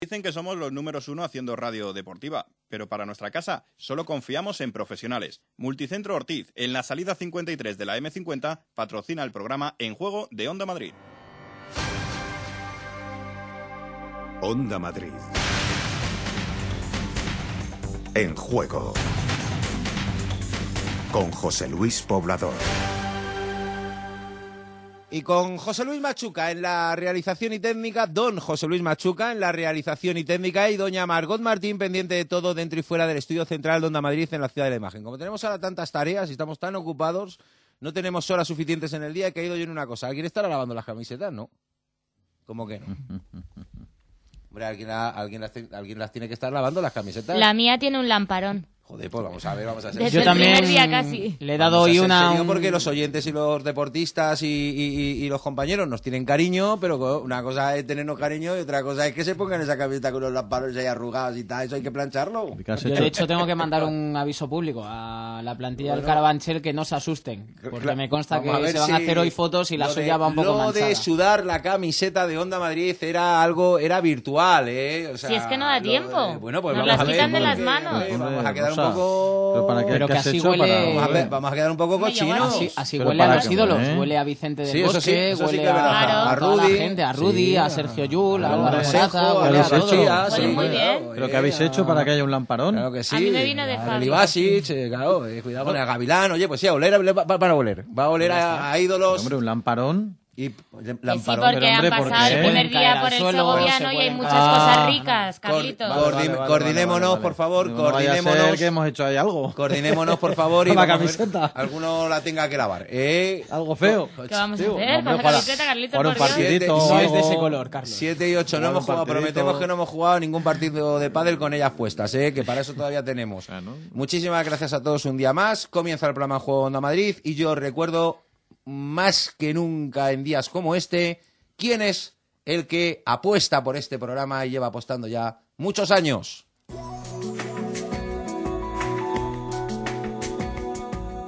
Dicen que somos los números uno haciendo radio deportiva, pero para nuestra casa solo confiamos en profesionales. Multicentro Ortiz, en la salida 53 de la M50, patrocina el programa En Juego de Onda Madrid. Onda Madrid. En juego. Con José Luis Poblador. Y con José Luis Machuca en la realización y técnica, don José Luis Machuca en la realización y técnica y doña Margot Martín pendiente de todo dentro y fuera del estudio central de Onda Madrid en la ciudad de la imagen. Como tenemos ahora tantas tareas y estamos tan ocupados, no tenemos horas suficientes en el día, he caído yo en una cosa. ¿Alguien estará lavando las camisetas? No. ¿Cómo que no? Hombre, ¿alguien, la- alguien las, te- alguien las tiene que estar lavando las camisetas. La mía tiene un lamparón. Joder, pues vamos a ver, vamos a Desde Yo el también primer día casi. le he dado hoy una... un- porque los oyentes y los deportistas y, y- y- y los compañeros nos tienen cariño, pero una cosa es tenernos cariño y otra cosa es que se pongan esa camiseta con los lamparos ahí arrugados y tal. Eso hay que plancharlo. Yo, de hecho, tengo que mandar un aviso público a la plantilla del Carabanchel que no se asusten, porque me consta que se van a hacer hoy fotos y la lo suya de- va un poco Lo manchada. de sudar la camiseta de Onda Madrid era algo, era virtual, ¿eh? O sea, Si es que no da lo de- tiempo. bueno, pues Nos vamos las a ver, quitan de las manos. eh, vamos a quedar poco... ¿pero para qué- Pero qué que así huele- para- Vamos a, ver- vamos a quedar un poco cochinos. Así, huele a los qué, ídolos, ¿eh? huele a Vicente del Sí, eso sí, Bosque, sí huele que a, Claro. A la Rudy. gente, a Rudy, Sí, a Sergio Yul, a Álvaro Morata, huele ¿Qué a habéis todo. hecho? García, Huele sí, muy claro, bien. ¿Pero eh, qué habéis hecho para que haya un lamparón? Claro que sí. A mí me vino de A fábrica. Libasic, claro, cuidado con el Gavilán. Oye, pues sí, a oler, va, a oler. Va a oler a, a ídolos. Hombre, un lamparón. Y sí, porque pero, hombre, han ¿por pasado el primer día por el suelo, segoviano se y hay muchas caer. cosas Ah, ricas, Cor- Carlitos. cor- Coordine- coordinémonos, por favor, No vaya a ser coordinémonos. que hemos hecho ahí algo. Coordinémonos, por favor, y La vamos a ver, camiseta. alguno la tenga que lavar. ¿eh? Algo feo. ¿Qué vamos a hacer? Con la camiseta, Carlitos, un por Dios. partidito. Siete- No es de ese color, Carlos. 7 y 8 no hemos un jugado, partidito. prometemos que no hemos jugado ningún partido de pádel con ellas puestas, ¿eh? que para eso todavía tenemos. Muchísimas gracias a todos un día más. Comienza el programa Juego Onda Madrid y yo recuerdo más que nunca en días como este quién es el que apuesta por este programa y lleva apostando ya muchos años.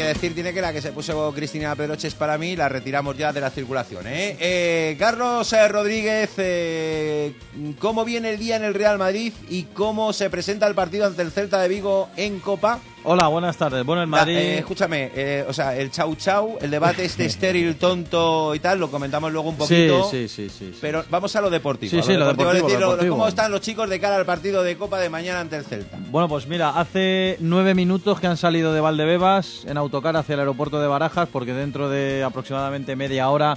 Que decir tiene que la que se puso Cristina Pedroches para mí la retiramos ya de la circulación. ¿eh? Eh, Carlos eh, Rodríguez, eh, ¿cómo viene el día en el Real Madrid y cómo se presenta el partido ante el Celta de Vigo en Copa? Hola, buenas tardes. Bueno, el Madrid... Eh, escúchame, eh, o sea, el chau chau, el debate este estéril, tonto y tal, lo comentamos luego un poquito. sí, sí, sí, sí. Pero vamos a lo deportivo. Sí, a sí, lo deportivo, decir, lo lo- deportivo. ¿Cómo están los chicos de cara al partido de Copa de mañana ante el Celta? Bueno, pues mira, hace nueve minutos que han salido de Valdebebas en autocar hacia el aeropuerto de Barajas, porque dentro de aproximadamente media hora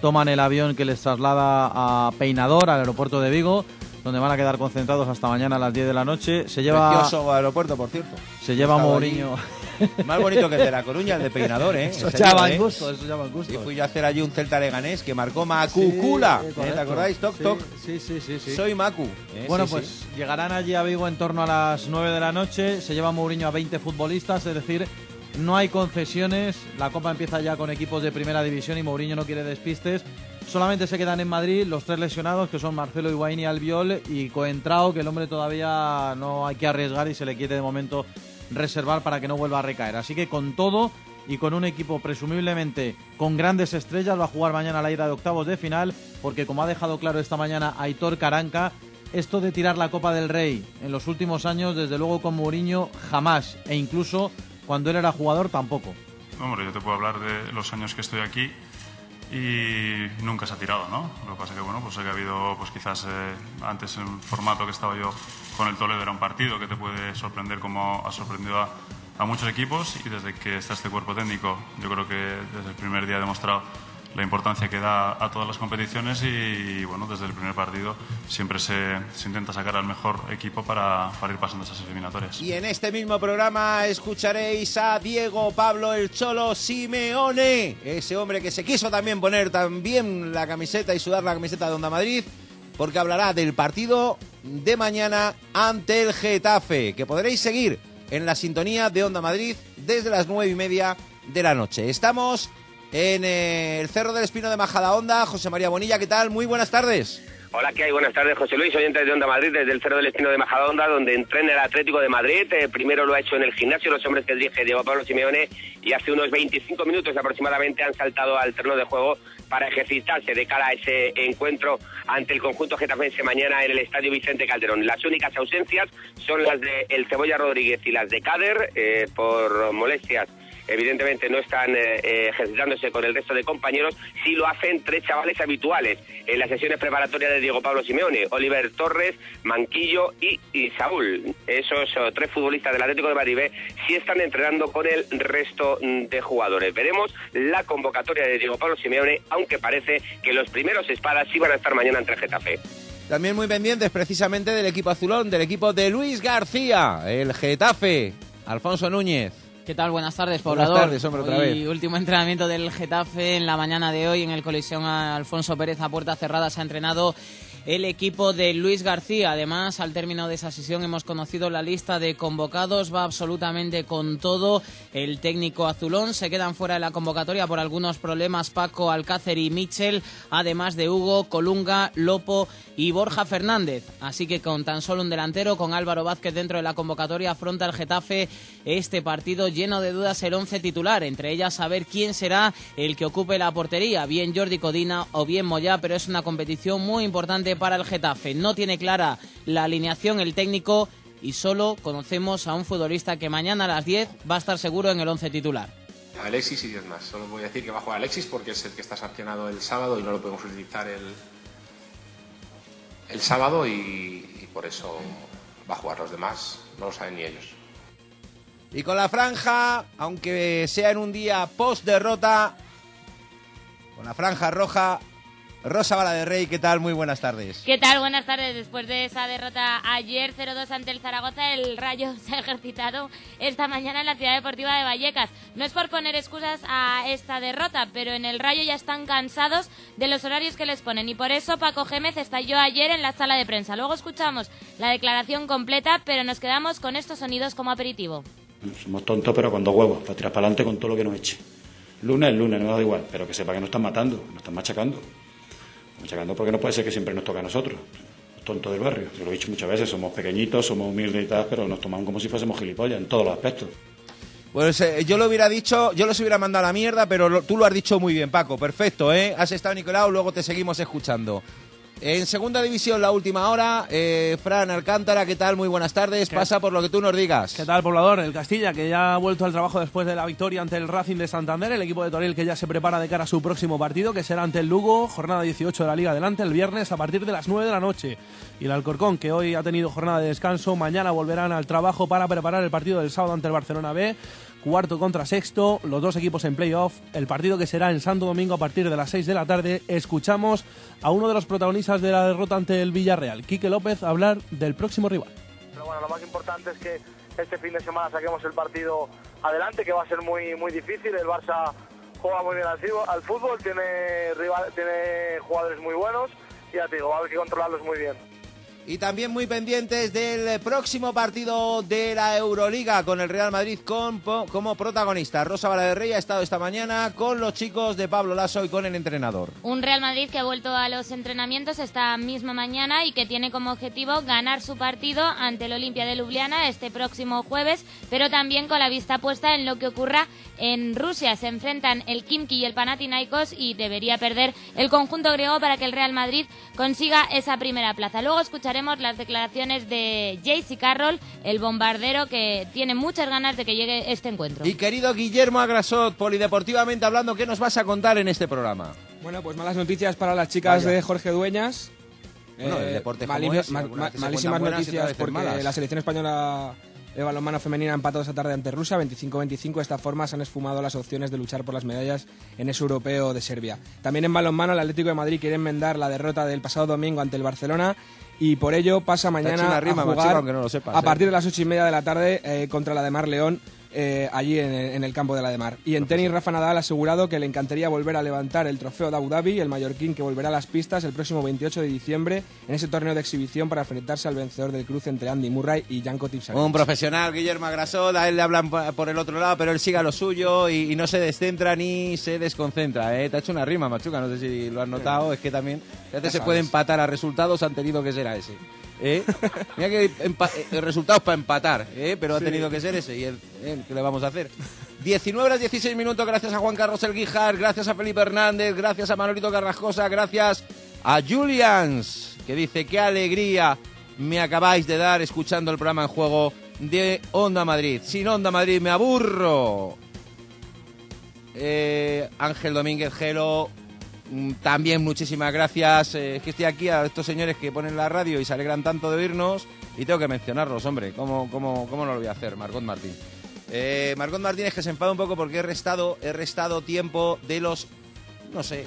toman el avión que les traslada a Peinador, al aeropuerto de Vigo, donde van a quedar concentrados hasta mañana a las 10 de la noche. Se lleva, Precioso aeropuerto, por cierto. se lleva Mourinho. Más bonito que el de La Coruña, el de Peinador, ¿eh? Eso llaman ¿eh? gusto, eso llaman gusto. Y fui yo a hacer allí un Celta Leganés que marcó Macucula. Sí, ¿eh? ¿Te acordáis? Toc, Sí, toc. Sí, sí, sí. sí. Soy Macu. ¿eh? Bueno, Sí, pues llegarán allí a Vigo en torno a las 9 de la noche. Se lleva Mourinho a 20 futbolistas, es decir, no hay concesiones. La Copa empieza ya con equipos de primera división y Mourinho no quiere despistes. Solamente se quedan en Madrid los tres lesionados, que son Marcelo Higuaín y Albiol, y Coentrao, que el hombre todavía no hay que arriesgar y se le quiere de momento reservar para que no vuelva a recaer. Así que con todo y con un equipo presumiblemente con grandes estrellas va a jugar mañana la ida de octavos de final, porque como ha dejado claro esta mañana Aitor Caranca, esto de tirar la Copa del Rey en los últimos años, desde luego con Mourinho, jamás, e incluso cuando él era jugador tampoco. Hombre, yo te puedo hablar de los años que estoy aquí y nunca se ha tirado, ¿no? Lo que pasa que, bueno, pues que ha habido, pues quizás eh, antes en formato que estaba yo con el Toledo era un partido que te puede sorprender como ha sorprendido a muchos equipos y desde que está este cuerpo técnico, yo creo que desde el primer día ha demostrado la importancia que da a todas las competiciones y, bueno, desde el primer partido siempre se, se intenta sacar al mejor equipo para, para ir pasando esas eliminatorias. Y en este mismo programa escucharéis a Diego Pablo el Cholo Simeone, ese hombre que se quiso también poner también la camiseta y sudar la camiseta de Onda Madrid, porque hablará del partido de mañana ante el Getafe, que podréis seguir en la sintonía de Onda Madrid desde las nueve y media de la noche. Estamos en el Cerro del Espino de Majadahonda. José María Bonilla, ¿qué tal? Muy buenas tardes. Hola, ¿qué hay? Buenas tardes, José Luis, oyentes de Onda Madrid, desde el Cerro del Espino de Majadahonda, donde entrena el Atlético de Madrid. Eh, primero lo ha hecho en el gimnasio los hombres que dirige Diego Pablo Simeone y hace unos 25 minutos aproximadamente han saltado al terreno de juego para ejercitarse de cara a ese encuentro ante el conjunto getafense mañana en el Estadio Vicente Calderón. Las únicas ausencias son las de El Cebolla Rodríguez y las de Cader eh, por molestias evidentemente no están eh, eh, ejercitándose con el resto de compañeros, sí lo hacen tres chavales habituales en las sesiones preparatorias de Diego Pablo Simeone, Oliver Torres, Manquillo y, Saúl. Esos oh, tres futbolistas del Atlético de Madrid sí están entrenando con el resto mm, de jugadores. Veremos la convocatoria de Diego Pablo Simeone, aunque parece que los primeros espadas sí van a estar mañana entre Getafe. También muy pendientes precisamente del equipo azulón, del equipo de Luis García, el Getafe, Alfonso Núñez. ¿Qué tal? Buenas tardes, Buenas poblador. tardes, hombre, otra Hoy, vez. último entrenamiento del Getafe en la mañana de hoy en el Colisión Alfonso Pérez a puerta cerrada se ha entrenado el equipo de Luis García. Además, al término de esa sesión hemos conocido la lista de convocados. Va absolutamente con todo. El técnico azulón se quedan fuera de la convocatoria por algunos problemas Paco, Alcácer y Michel, además de Hugo, Colunga, Lopo y Borja Fernández. Así que con tan solo un delantero, con Álvaro Vázquez dentro de la convocatoria, afronta el Getafe este partido lleno de dudas el once titular. Entre ellas, saber quién será el que ocupe la portería, bien Jordi Codina o bien Moyá, pero es una competición muy importante para el Getafe. No tiene clara la alineación el técnico y solo conocemos a un futbolista que mañana a las 10 va a estar seguro en el once titular. Alexis y 10 más. Solo voy a decir que va a jugar Alexis porque es el que está sancionado el sábado y no lo podemos utilizar el, el sábado y, y por eso va a jugar los demás. No lo saben ni ellos. Y con la franja, aunque sea en un día post derrota, con la franja roja, Rosa Bala de Rey, ¿qué tal? Muy buenas tardes. ¿Qué tal? Buenas tardes. Después de esa derrota ayer 0-2 ante el Zaragoza, el Rayo se ha ejercitado esta mañana en la Ciudad Deportiva de Vallecas. No es por poner excusas a esta derrota, pero en el Rayo ya están cansados de los horarios que les ponen y por eso Paco Gémez estalló ayer en la sala de prensa. Luego escuchamos la declaración completa, pero nos quedamos con estos sonidos como aperitivo. Somos tontos, pero con dos huevos, para tirar para adelante con todo lo que nos eche. Lunes es lunes, no da igual, pero que sepa que nos están matando, nos están machacando. Machacando porque no puede ser que siempre nos toque a nosotros. Los tontos del barrio. Yo lo he dicho muchas veces, somos pequeñitos, somos humildes y tal, pero nos tomamos como si fuésemos gilipollas en todos los aspectos. Pues yo lo hubiera dicho, yo los hubiera mandado a la mierda, pero lo- tú lo has dicho muy bien, Paco. Perfecto, ¿eh? Has estado, Nicolau, luego te seguimos escuchando. En segunda división, la última hora, eh, Fran Alcántara, ¿qué tal? Muy buenas tardes. Pasa por lo que tú nos digas. ¿Qué tal, poblador? El Castilla, que ya ha vuelto al trabajo después de la victoria ante el Racing de Santander. El equipo de Toril que ya se prepara de cara a su próximo partido, que será ante el Lugo, jornada 18 de la Liga Adelante, el viernes a partir de las 9 de la noche. Y el Alcorcón, que hoy ha tenido jornada de descanso, mañana volverán al trabajo para preparar el partido del sábado ante el Barcelona B. Cuarto contra sexto, los dos equipos en playoff. El partido que será en Santo Domingo a partir de las 6 de la tarde. Escuchamos a uno de los protagonistas de la derrota ante el Villarreal, Quique López, hablar del próximo rival. Pero bueno, lo más importante es que este fin de semana saquemos el partido adelante, que va a ser muy muy difícil. El Barça juega muy bien al, fútbol- tiene, rival- tiene jugadores muy buenos y ya te digo, va a haber que controlarlos muy bien. Y también muy pendientes del próximo partido de la Euroliga con el Real Madrid con, como protagonista. Rosa Bala de Rey ha estado esta mañana con los chicos de Pablo Lasso y con el entrenador. Un Real Madrid que ha vuelto a los entrenamientos esta misma mañana y que tiene como objetivo ganar su partido ante el Olimpia de Ljubljana este próximo jueves, pero también con la vista puesta en lo que ocurra en Rusia. Se enfrentan el Kimki y el Panathinaikos y debería perder el conjunto griego para que el Real Madrid consiga esa primera plaza. Luego escucharemos las declaraciones de JC Carroll, el bombardero que tiene muchas ganas de que llegue este encuentro. Y querido Guillermo Agrasot, polideportivamente hablando, ¿qué nos vas a contar en este programa? Bueno, pues malas noticias para las chicas Vaya. de Jorge Dueñas. Bueno, Eh, el deporte es, malísimas buenas noticias porque malas. la selección española de balonmano femenina ha empatado esta tarde ante Rusia, 25-25. De esta forma se han esfumado las opciones de luchar por las medallas en ese europeo de Serbia. También en balonmano, el Atlético de Madrid quiere enmendar la derrota del pasado domingo ante el Barcelona y por ello pasa mañana una rima, a macho, jugar aunque no lo sepas, a ¿eh? partir de las ocho y media de la tarde eh, contra la de Mar León. Eh, allí en el, en el campo de la de Mar. Y en tenis, Rafa Nadal ha asegurado que le encantaría volver a levantar el trofeo de Abu Dhabi, el mallorquín que volverá a las pistas el próximo 28 de diciembre en ese torneo de exhibición para enfrentarse al vencedor del cruce entre Andy Murray y Janko Tipsarevic. Un profesional, Guillermo Agrasol, a él le hablan por el otro lado, pero él sigue a lo suyo y, y no se descentra ni se desconcentra. ¿eh? Te ha hecho una rima, Machuca, no sé si lo has notado, es que también a veces se puede empatar a resultados, han tenido que ser a ese. ¿Eh? Mira que eh, resultados para empatar, ¿eh? pero ha tenido que ser ese y el, ¿eh? ¿qué le vamos a hacer? 19 horas 16 minutos, gracias a Juan Carlos El Guijar, gracias a Felipe Hernández, gracias a Manolito Carrascosa, gracias a Julians, que dice, qué alegría me acabáis de dar escuchando el programa en juego de Onda Madrid. Sin Onda Madrid me aburro. Eh, Ángel Domínguez Gelo, también muchísimas gracias. Eh, es que estoy aquí a estos señores que ponen la radio y se alegran tanto de oírnos y tengo que mencionarlos, hombre. ¿Cómo, cómo, cómo no lo voy a hacer, Margot Martín? Eh, Margot Martínez que se enfada un poco porque he restado, he restado tiempo de los, no sé,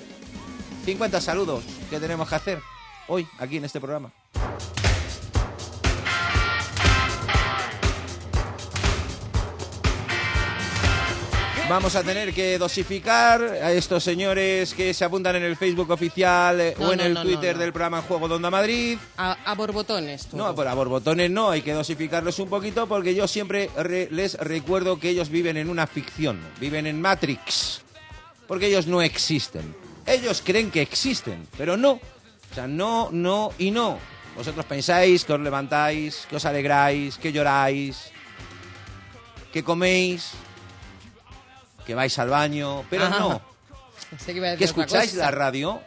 50 saludos que tenemos que hacer hoy aquí en este programa. Vamos a tener que dosificar a estos señores que se apuntan en el Facebook oficial eh, No, o en no, el no, Twitter del programa Juego de Onda Madrid. A, a borbotones. todo. No, pero a borbotones no, hay que dosificarlos un poquito porque yo siempre re- les recuerdo que ellos viven en una ficción, viven en Matrix, porque ellos no existen. Ellos creen que existen, pero no. O sea, no, no y no. Vosotros pensáis que os levantáis, que os alegráis, que lloráis, que coméis, que vais al baño, pero Ajá. no. Pensé que iba a Que decir otra escucháis cosa. la radio,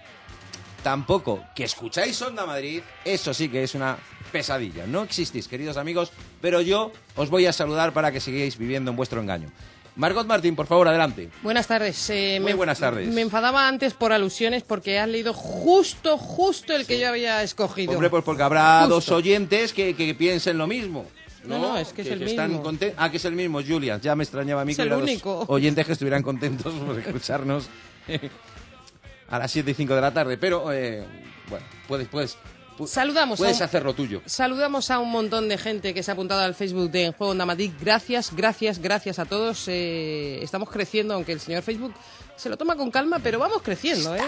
tampoco. Que escucháis Onda Madrid, eso sí que es una pesadilla. No existís, queridos amigos, pero yo os voy a saludar para que sigáis viviendo en vuestro engaño. Margot Martín, por favor, adelante. Buenas tardes. eh, Muy me- buenas tardes. Me enfadaba antes por alusiones porque has leído justo, justo el que yo había escogido. Hombre, pues porque habrá Justo. dos oyentes que, que piensen lo mismo. No, no, es que es el están mismo. Ah, que es el mismo, Julian. Ya me extrañaba a mí Es que hubiera dos único. oyentes que estuvieran contentos por escucharnos a las 7 y 5 de la tarde. Pero, eh, bueno, puedes, puedes, pu- Saludamos puedes a un- hacer lo tuyo. Saludamos a un montón de gente que se ha apuntado al Facebook de Juego Onda Madrid. Gracias, gracias, gracias a todos. Eh, estamos creciendo, aunque el señor Facebook se lo toma con calma, pero vamos creciendo, ¿eh?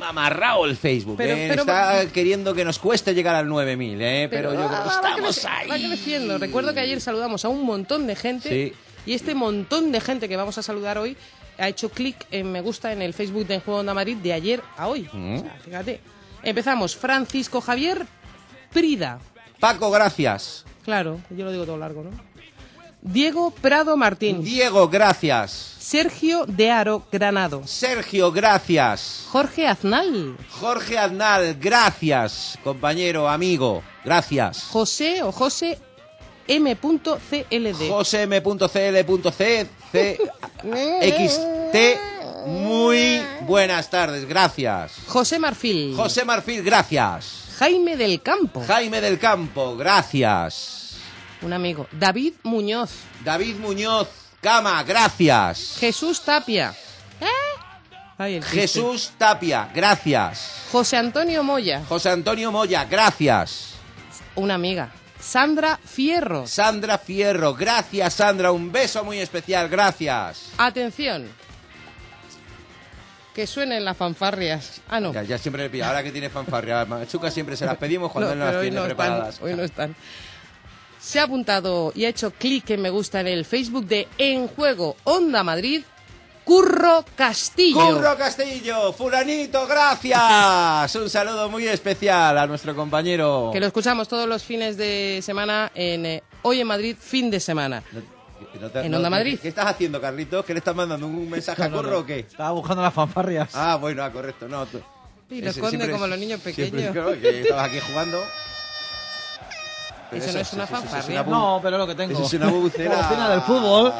amarrado el Facebook. Pero- ¿eh? pero- Está queriendo que nos cueste llegar al 9000, ¿eh? Pero, yo creo que va- va estamos creci- ahí. va creciendo. Recuerdo que ayer saludamos a un montón de gente Sí. y este montón de gente que vamos a saludar hoy ha hecho clic en me gusta en el Facebook de En Juego Onda Madrid de ayer a hoy. Mm. O sea, fíjate. Empezamos. Francisco Javier Prida. Paco, gracias. Claro, yo lo digo todo largo, ¿no? Diego Prado Martín. Diego, gracias. Sergio de Aro Granado. Sergio, gracias. Jorge Aznal. Jorge Aznal, gracias. Compañero, amigo, gracias. José o José M.CLD. José M.cl.c C XT. Muy buenas tardes, gracias. José Marfil. José Marfil, gracias. Jaime del Campo. Jaime del Campo, gracias. Un amigo. David Muñoz. David Muñoz, Cama, gracias. Jesús Tapia. Ay, el chiste. Jesús Tapia, gracias. José Antonio Moya. José Antonio Moya, gracias. Una amiga. Sandra Fierro. Sandra Fierro, gracias Sandra, un beso muy especial, gracias. Atención. Que suenen las fanfarrias. Ah, no. Ya, ya siempre le pido, ahora que tiene fanfarria, Machuca siempre se las pedimos cuando No, él no las tiene no están, preparadas. hoy no están. Se ha apuntado y ha hecho clic en me gusta en el Facebook de En Juego Onda Madrid, Curro Castillo. Curro Castillo, fulanito, gracias. Un saludo muy especial a nuestro compañero. Que lo escuchamos todos los fines de semana en eh, Hoy en Madrid, fin de semana. No te- en no- Onda Madrid. ¿Qué estás haciendo, Carlitos? ¿Que le estás mandando un mensaje a No, Curro no. o qué? Estaba buscando las fanfarrias. Ah, bueno, ah, correcto. No, tú- Y lo esconde como los niños siempre- pequeños. claro, que estabas aquí jugando. Pero Eso no es una eso- eso fanfarria. No, pero lo que tengo. Eso es una bubucela. La bocina del fútbol.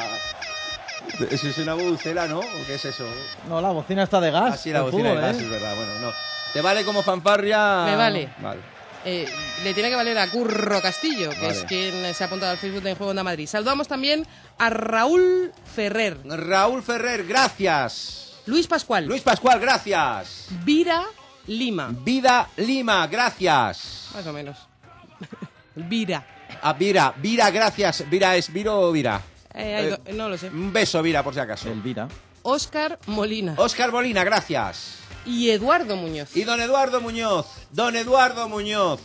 Eso es una bubucela, ¿no? ¿O qué es eso? No, la bocina está de gas. Así la del bocina fútbol, de gas, ¿eh? es verdad. Bueno, no. ¿Te vale como fanfarria? Me vale. Vale. eh, le tiene que valer a Curro Castillo, que Vale. es quien se ha apuntado al Facebook de Juego Onda Madrid. Saludamos también a Raúl Ferrer. Raúl Ferrer, gracias. Luis Pascual. Luis Pascual, gracias. Vira Lima. Vida Lima, gracias. Más o menos. Vira. A Vira, Vira, gracias. Vira es Viro o Vira. Eh, hay Eh, do- no lo sé. Un beso, Vira, por si acaso. Elvira. Óscar Molina. Óscar Molina, gracias. Y Eduardo Muñoz. Y don Eduardo Muñoz, don Eduardo Muñoz.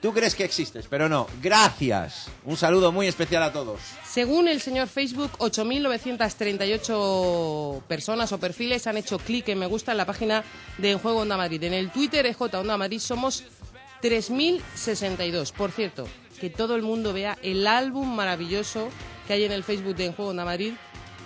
Tú crees que existes, pero no. Gracias. Un saludo muy especial a todos. Según el señor Facebook, 8.938 personas o perfiles han hecho clic en me gusta en la página de En Juego Onda Madrid. En el Twitter EJ Onda Madrid somos 3.062. Por cierto, que todo el mundo vea el álbum maravilloso que hay en el Facebook de En Juego Madrid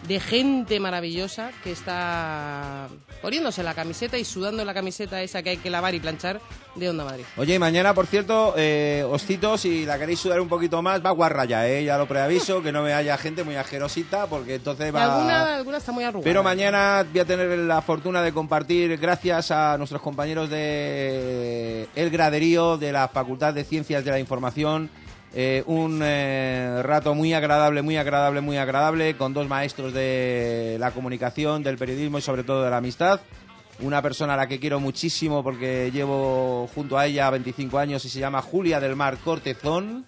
de gente maravillosa que está poniéndose la camiseta y sudando la camiseta esa que hay que lavar y planchar de Onda Madrid. Oye, y mañana, por cierto, eh, oscitos, si la queréis sudar un poquito más, va guarra ya, ¿eh? Ya lo preaviso, que no me haya gente muy ajerosita, porque entonces va... alguna, alguna está muy arrugada. Pero mañana voy a tener la fortuna de compartir, gracias a nuestros compañeros de El Graderío, de la Facultad de Ciencias de la Información, eh, un eh, rato muy agradable, muy agradable, muy agradable, con dos maestros de la comunicación, del periodismo y sobre todo de la amistad. Una persona a la que quiero muchísimo porque llevo junto a ella 25 años y se llama Julia del Mar Cortezón.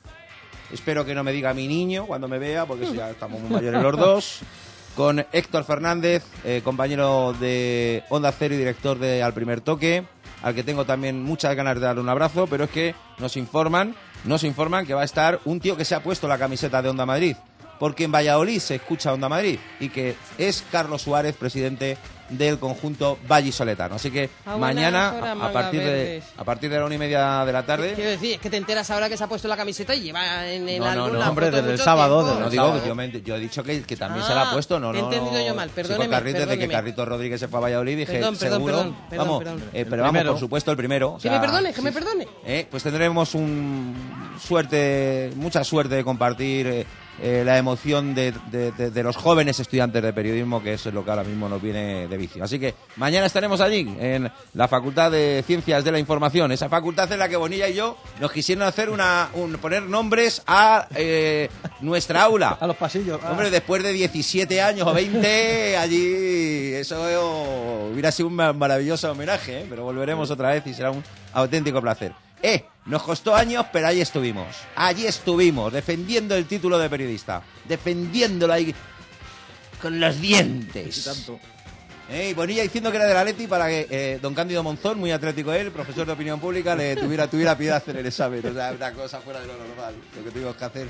Espero que no me diga mi niño cuando me vea, porque ya estamos muy mayores los dos. Con Héctor Fernández, eh, compañero de Onda Cero y director de Al Primer Toque, al que tengo también muchas ganas de darle un abrazo, pero es que nos informan, nos informan que va a estar un tío que se ha puesto la camiseta de Onda Madrid, porque en Valladolid se escucha Onda Madrid, y que es Carlos Suárez, presidente del conjunto vallisoletano. Así que A buenas mañana, horas, a, partir de, a partir de la una y media de la tarde... Quiero decir, es que te enteras ahora que se ha puesto la camiseta y lleva en el No, no, álbum no, la hombre, foto desde el sábado. No digo, yo, me- yo he dicho que, que también se la ha Ah, puesto, no, te he no. entendido no. yo mal, perdóneme, con Carrito, desde que. Carrito Rodríguez se fue a Valladolid, dije, Perdón, perdón, seguro, perdón, perdón, vamos, perdón. eh, pero vamos, por supuesto, el primero. o Que sea, me perdone, que sí, me perdone. eh, pues tendremos un suerte, mucha suerte de compartir eh, eh, la emoción de, de- de- de los jóvenes estudiantes de periodismo, que es lo que ahora mismo nos viene de vicio. Así que mañana estaremos allí, en la Facultad de Ciencias de la Información, esa facultad en la que Bonilla y yo nos quisieron hacer una, un- poner nombres a eh, nuestra aula. A los pasillos. ah. Hombre, después de 17 años o 20, allí eso hubiera sido un ma- maravilloso homenaje, ¿eh? pero volveremos otra vez y será un auténtico placer. Eh, nos costó años, pero allí estuvimos. Allí estuvimos, defendiendo el título de periodista. Defendiéndolo ahí con los dientes. Y tanto. Eh, y Bonilla diciendo que era de la Leti para que eh, don Cándido Monzón, muy atlético él, profesor de opinión pública, le tuviera, tuviera piedad en el examen. O sea, una cosa fuera de lo normal, lo que tuvimos que hacer.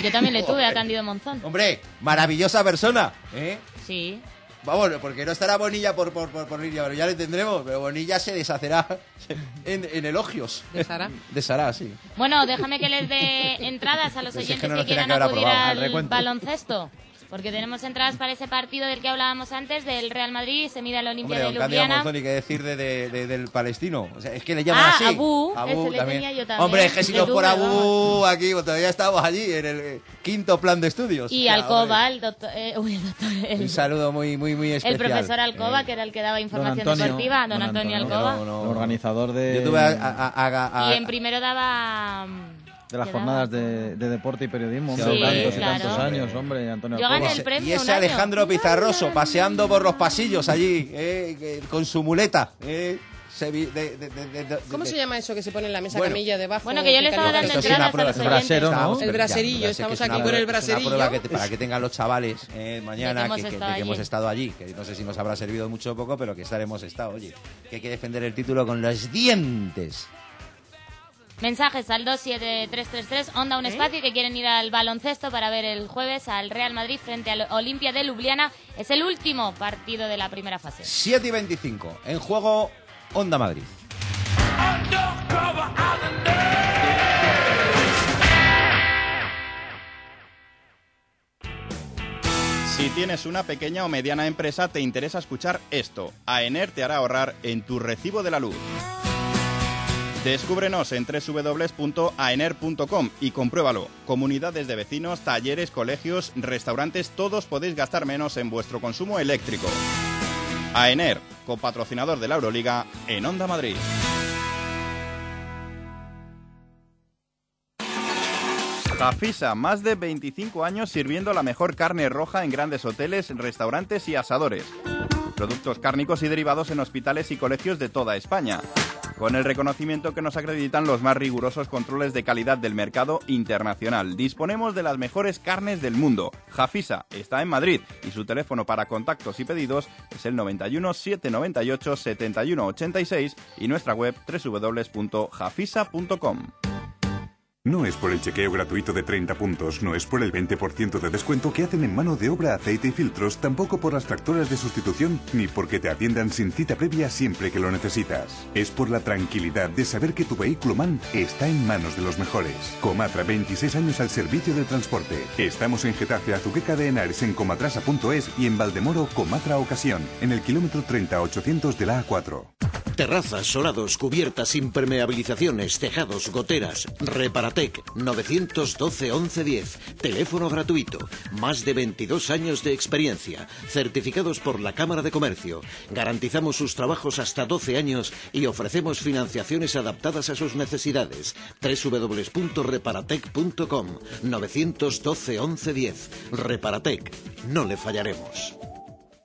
Yo también le tuve a Cándido Monzón. Hombre, maravillosa persona, ¿eh? Sí. Vamos, porque no estará Bonilla por, por, por, por línea, pero ya le tendremos. Pero Bonilla se deshacerá en, en elogios. ¿De Sara? De Sara, sí. Bueno, déjame que les dé entradas a los Pues es que oyentes no que, quieran que haber acudir aprobado. al Al recuento. baloncesto. Porque tenemos entradas para ese partido del que hablábamos antes, del Real Madrid, se mide al Olimpia Hombre, de don Ljubljana. Y qué decir de, de- de- del palestino. O sea, es que le llaman Ah, así. Abú, ese le tenía yo también. Hombre, es que si no por Abú, aquí pues, todavía estamos allí, en el eh, quinto plan de estudios. Y O sea, Alcoba, el doctor, eh, uy, el, doctor hombre, el- Un saludo muy, muy, muy especial. el profesor Alcoba, Eh, que era el que daba Don información Antonio, deportiva, don, Antonio, Alcoba. no, no, el organizador de, Yo tuve a, a- a- a- Y en primero daba... de las ¿qué jornadas de, de deporte y periodismo. Sí, hombre, tantos y claro. tantos años, hombre, Antonio Yo Alcoba. gané el premio y un ese año. Alejandro Pizarroso paseando por los pasillos allí, eh, que- con su muleta. eh, se vi- de- de- de- de- de- ¿Cómo se llama eso que se pone en la mesa Bueno. camilla debajo? Bueno, que yo le estaba dando Esto es una entradas a prueba, los oyentes. brasero, ¿no? Estamos- El braserillo, estamos aquí con el braserillo. prueba que te- para que tengan los chavales eh, mañana que, que- hemos estado allí, que no sé si nos habrá servido mucho o poco, pero que estaremos estado, oye, que hay que defender el título con los dientes. Mensajes al 27333, onda ¿Eh? un espacio que quieren ir al baloncesto para ver el jueves al Real Madrid frente al Olimpia de Ljubljana. Es el último partido de la primera fase. 7 y 25, en juego Onda Madrid. Si tienes una pequeña o mediana empresa, te interesa escuchar esto. AENER te hará ahorrar en tu recibo de la luz. Descúbrenos en www.aener.com y compruébalo. Comunidades de vecinos, talleres, colegios, restaurantes, todos podéis gastar menos en vuestro consumo eléctrico. AENER, copatrocinador de la Euroliga en Onda Madrid. Tafisa, más de 25 años sirviendo la mejor carne roja en grandes hoteles, restaurantes y asadores. Productos cárnicos y derivados en hospitales y colegios de toda España. Con el reconocimiento que nos acreditan los más rigurosos controles de calidad del mercado internacional. Disponemos de las mejores carnes del mundo. Jafisa está en Madrid y su teléfono para contactos y pedidos es el 91 798 71 86 y nuestra web www.jafisa.com. No es por el chequeo gratuito de 30 puntos, no es por el 20% de descuento que hacen en mano de obra, aceite y filtros, tampoco por las tractoras de sustitución, ni porque te atiendan sin cita previa siempre que lo necesitas. Es por la tranquilidad de saber que tu vehículo MAN está en manos de los mejores. Comatra, 26 años al servicio del transporte. Estamos en Getafe, Azuqueca de Henares, en comatrasa.es y en Valdemoro, Comatra Ocasión, en el kilómetro 30-800 de la A4. Terrazas, solados, cubiertas, impermeabilizaciones, tejados, goteras. Reparatec 912 1110. Teléfono gratuito. Más de 22 años de experiencia. Certificados por la Cámara de Comercio. Garantizamos sus trabajos hasta 12 años y ofrecemos financiaciones adaptadas a sus necesidades. www.reparatec.com 912 1110. Reparatec. No le fallaremos.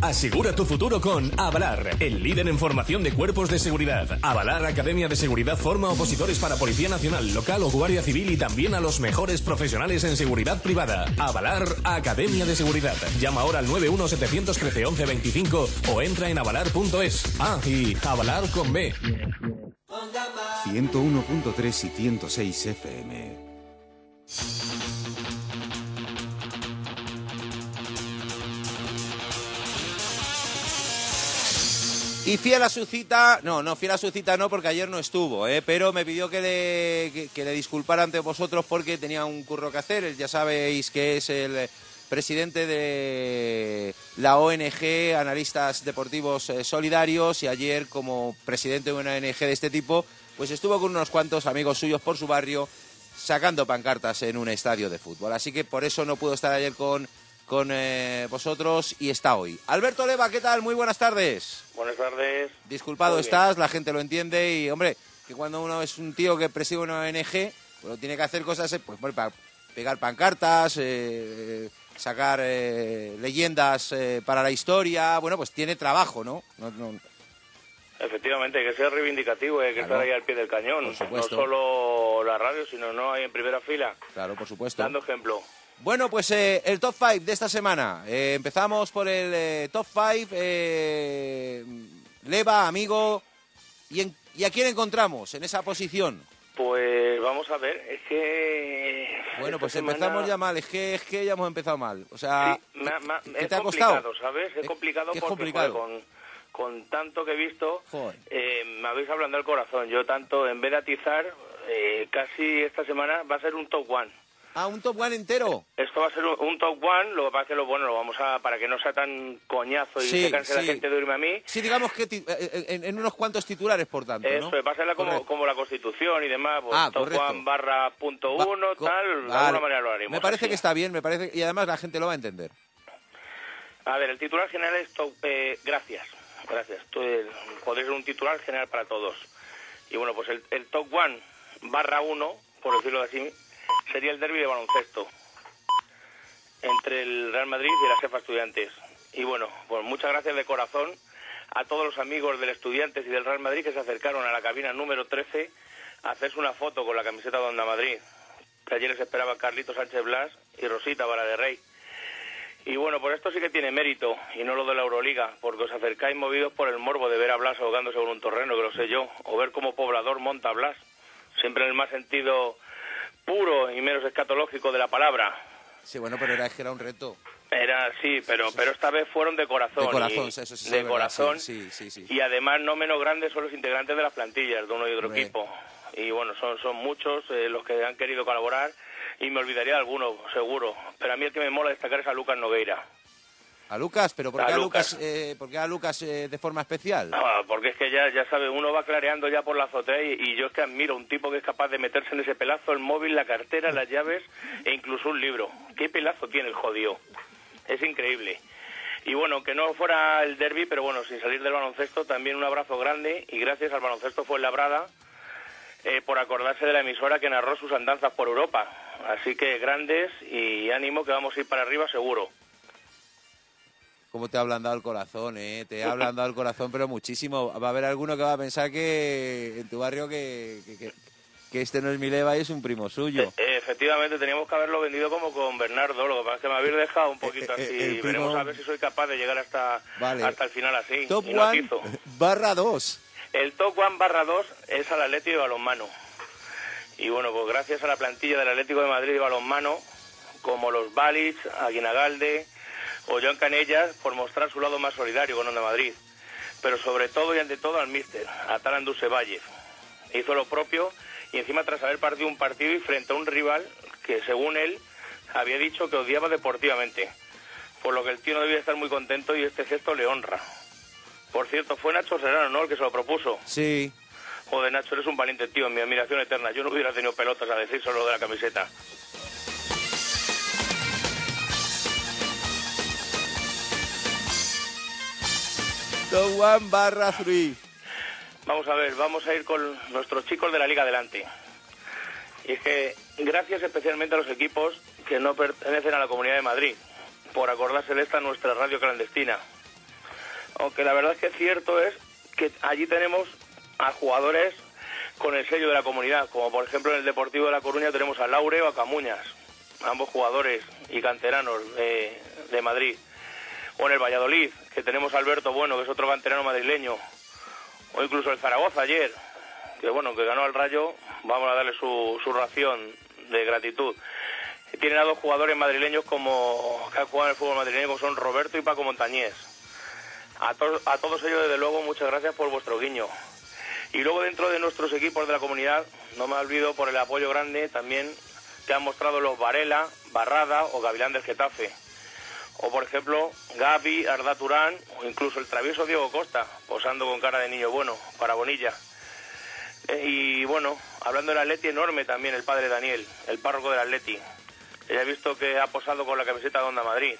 Asegura tu futuro con Avalar, el líder en formación de cuerpos de seguridad. Avalar Academia de Seguridad forma opositores para Policía Nacional, Local o Guardia Civil y también a los mejores profesionales en seguridad privada. Avalar Academia de Seguridad. Llama ahora al 91713 1125 o entra en avalar.es. Ah, y Avalar con B. 101.3 y 106 FM. Y fiel a su cita, no, no, fiel a su cita no, porque ayer no estuvo, ¿eh? pero me pidió que le, que, que le disculpara ante vosotros porque tenía un curro que hacer. Ya sabéis que es el presidente de la ONG Analistas Deportivos eh, Solidarios y ayer como presidente de una ONG de este tipo, pues estuvo con unos cuantos amigos suyos por su barrio sacando pancartas en un estadio de fútbol. Así que por eso no pudo estar ayer con con eh, vosotros y está hoy. Alberto Leva, ¿qué tal? Muy buenas tardes. Buenas tardes. Disculpado estás, la gente lo entiende y, hombre, que cuando uno es un tío que preside una ONG, pues tiene que hacer cosas, eh, pues, para pegar pancartas, eh, sacar eh, leyendas eh, para la historia, bueno, pues tiene trabajo, ¿no? no, no Efectivamente, hay que ser reivindicativo, hay que Claro. estar ahí al pie del cañón. Por No solo la radio, sino no ahí en primera fila, claro, por supuesto. dando ejemplo. Bueno, pues eh, el top 5 de esta semana. Eh, empezamos por el eh, top 5. Leva, amigo. ¿Y, en- ¿Y a quién encontramos en esa posición? Pues vamos a ver, es que... Bueno, pues semana- empezamos ya mal. Es que, es que ya hemos empezado mal. O sea, Sí, ¿qué es te ha costado? complicado, ¿sabes? Es Es- complicado es porque complicado. joder, con, con tanto que he visto, eh, me habéis hablando del corazón. Yo tanto, en vez de atizar, eh, casi esta semana va a ser un top one. Ah, un top one entero. Esto va a ser un, un top one, lo que pasa es que lo bueno lo vamos a, para que no sea tan coñazo y Sí, se canse la gente de oírme a mí, Sí, digamos que ti- eh, en, en unos cuantos titulares, por tanto, Eso, ¿no? va a ser como, como la Constitución y demás, pues Ah, top correcto. one barra punto uno, tal, de alguna manera lo haremos. Me parece así. que está bien, me parece y además la gente lo va a entender. A ver, el titular general es top, eh, gracias, gracias. Es- podría ser un titular general para todos. Y bueno, pues el, el top one barra uno, por decirlo así, sería el derby de baloncesto entre el Real Madrid y la Cefa Estudiantes. Y bueno, pues muchas gracias de corazón a todos los amigos del Estudiantes y del Real Madrid que se acercaron a la cabina número 13 a hacerse una foto con la camiseta de Onda Madrid. Que ayer les esperaba Carlito Sánchez Blas y Rosita Vara de Rey. Y bueno, por esto sí que tiene mérito, y no lo de la Euroliga, porque os acercáis movidos por el morbo de ver a Blas ahogándose sobre un terreno, que lo sé yo, o ver cómo poblador monta a Blas, siempre en el más sentido puro y menos escatológico de la palabra. Sí, bueno, pero era que era un reto. Era, sí, pero, pero esta vez fueron de corazón. De corazón, y- eso sí, es de corazón. Sí, sí, sí. Y además no menos grandes son los integrantes de las plantillas de uno y otro Hombre. equipo. Y bueno, son, son muchos eh, los que han querido colaborar y me olvidaría de alguno, seguro. Pero a mí el que me mola destacar es a Lucas Nogueira. A Lucas, pero ¿por qué A a Lucas, eh, ¿por qué a Lucas eh, de forma especial? Ah, porque es que ya, ya sabe, uno va clareando ya por la azotea y, y yo es que admiro un tipo que es capaz de meterse en ese pelazo el móvil, la cartera, las llaves e incluso un libro. ¿Qué pelazo tiene el jodido? Es increíble. Y bueno, que no fuera el derby, pero bueno, sin salir del baloncesto, también un abrazo grande y gracias al baloncesto fue labrada eh, por acordarse de la emisora que narró sus andanzas por Europa. Así que grandes y ánimo que vamos a ir para arriba seguro. ¿Cómo te ha ablandado el corazón, eh? Te ha ablandado el corazón, pero muchísimo. Va a haber alguno que va a pensar que en tu barrio que, que, que- que este no es mi leva y es un primo suyo. Eh, efectivamente, teníamos que haberlo vendido como con Bernardo, lo que pasa es que me habéis dejado un poquito así. primo- Veremos a ver si soy capaz de llegar hasta, Vale. hasta el final así. Top y no One quiso. barra 2. El top one barra 2 es al Atlético de Balonmano. Y bueno, pues gracias a la plantilla del Atlético de Madrid de Balonmano, como los Balic, Aguinagalde o Joan Canellas, por mostrar su lado más solidario con Onda Madrid. Pero sobre todo y ante todo al míster, a Talan Dusevalle. Hizo lo propio y encima tras haber partido un partido y frente a un rival que según él había dicho que odiaba deportivamente. Por lo que el tío no debía estar muy contento y este gesto le honra. Por cierto, fue Nacho Serrano, ¿no? El que se lo propuso. Sí. Joder, Nacho, eres un valiente tío, mi admiración eterna. Yo no hubiera tenido pelotas a decir solo de la camiseta. Barra 3. Vamos a ver, vamos a ir con nuestros chicos de la Liga Adelante. Y es que gracias especialmente a los equipos que no pertenecen a la Comunidad de Madrid, por acordarse de esta nuestra radio clandestina. Aunque la verdad es que cierto es que allí tenemos a jugadores con el sello de la comunidad, como por ejemplo en el Deportivo de La Coruña tenemos a Laure o a Camuñas, ambos jugadores y canteranos de, de Madrid. O en el Valladolid, que tenemos a Alberto Bueno, que es otro canterano madrileño. O incluso el Zaragoza ayer, que bueno, que ganó al Rayo, vamos a darle su, su ración de gratitud. Tienen a dos jugadores madrileños como que han jugado en el fútbol madrileño, como son Roberto y Paco Montañés. A, to- a todos ellos, desde luego, muchas gracias por vuestro guiño. Y luego dentro de nuestros equipos de la comunidad, no me olvido por el apoyo grande también que han mostrado los Varela, Barrada o Gavilán del Getafe. O por ejemplo, Gaby, Arda Turán o incluso el travieso Diego Costa, posando con cara de niño bueno para Bonilla. Eh, y bueno, hablando del Atleti enorme también el padre Daniel, el párroco del Atleti. Ya he visto que ha posado con la camiseta de Onda Madrid.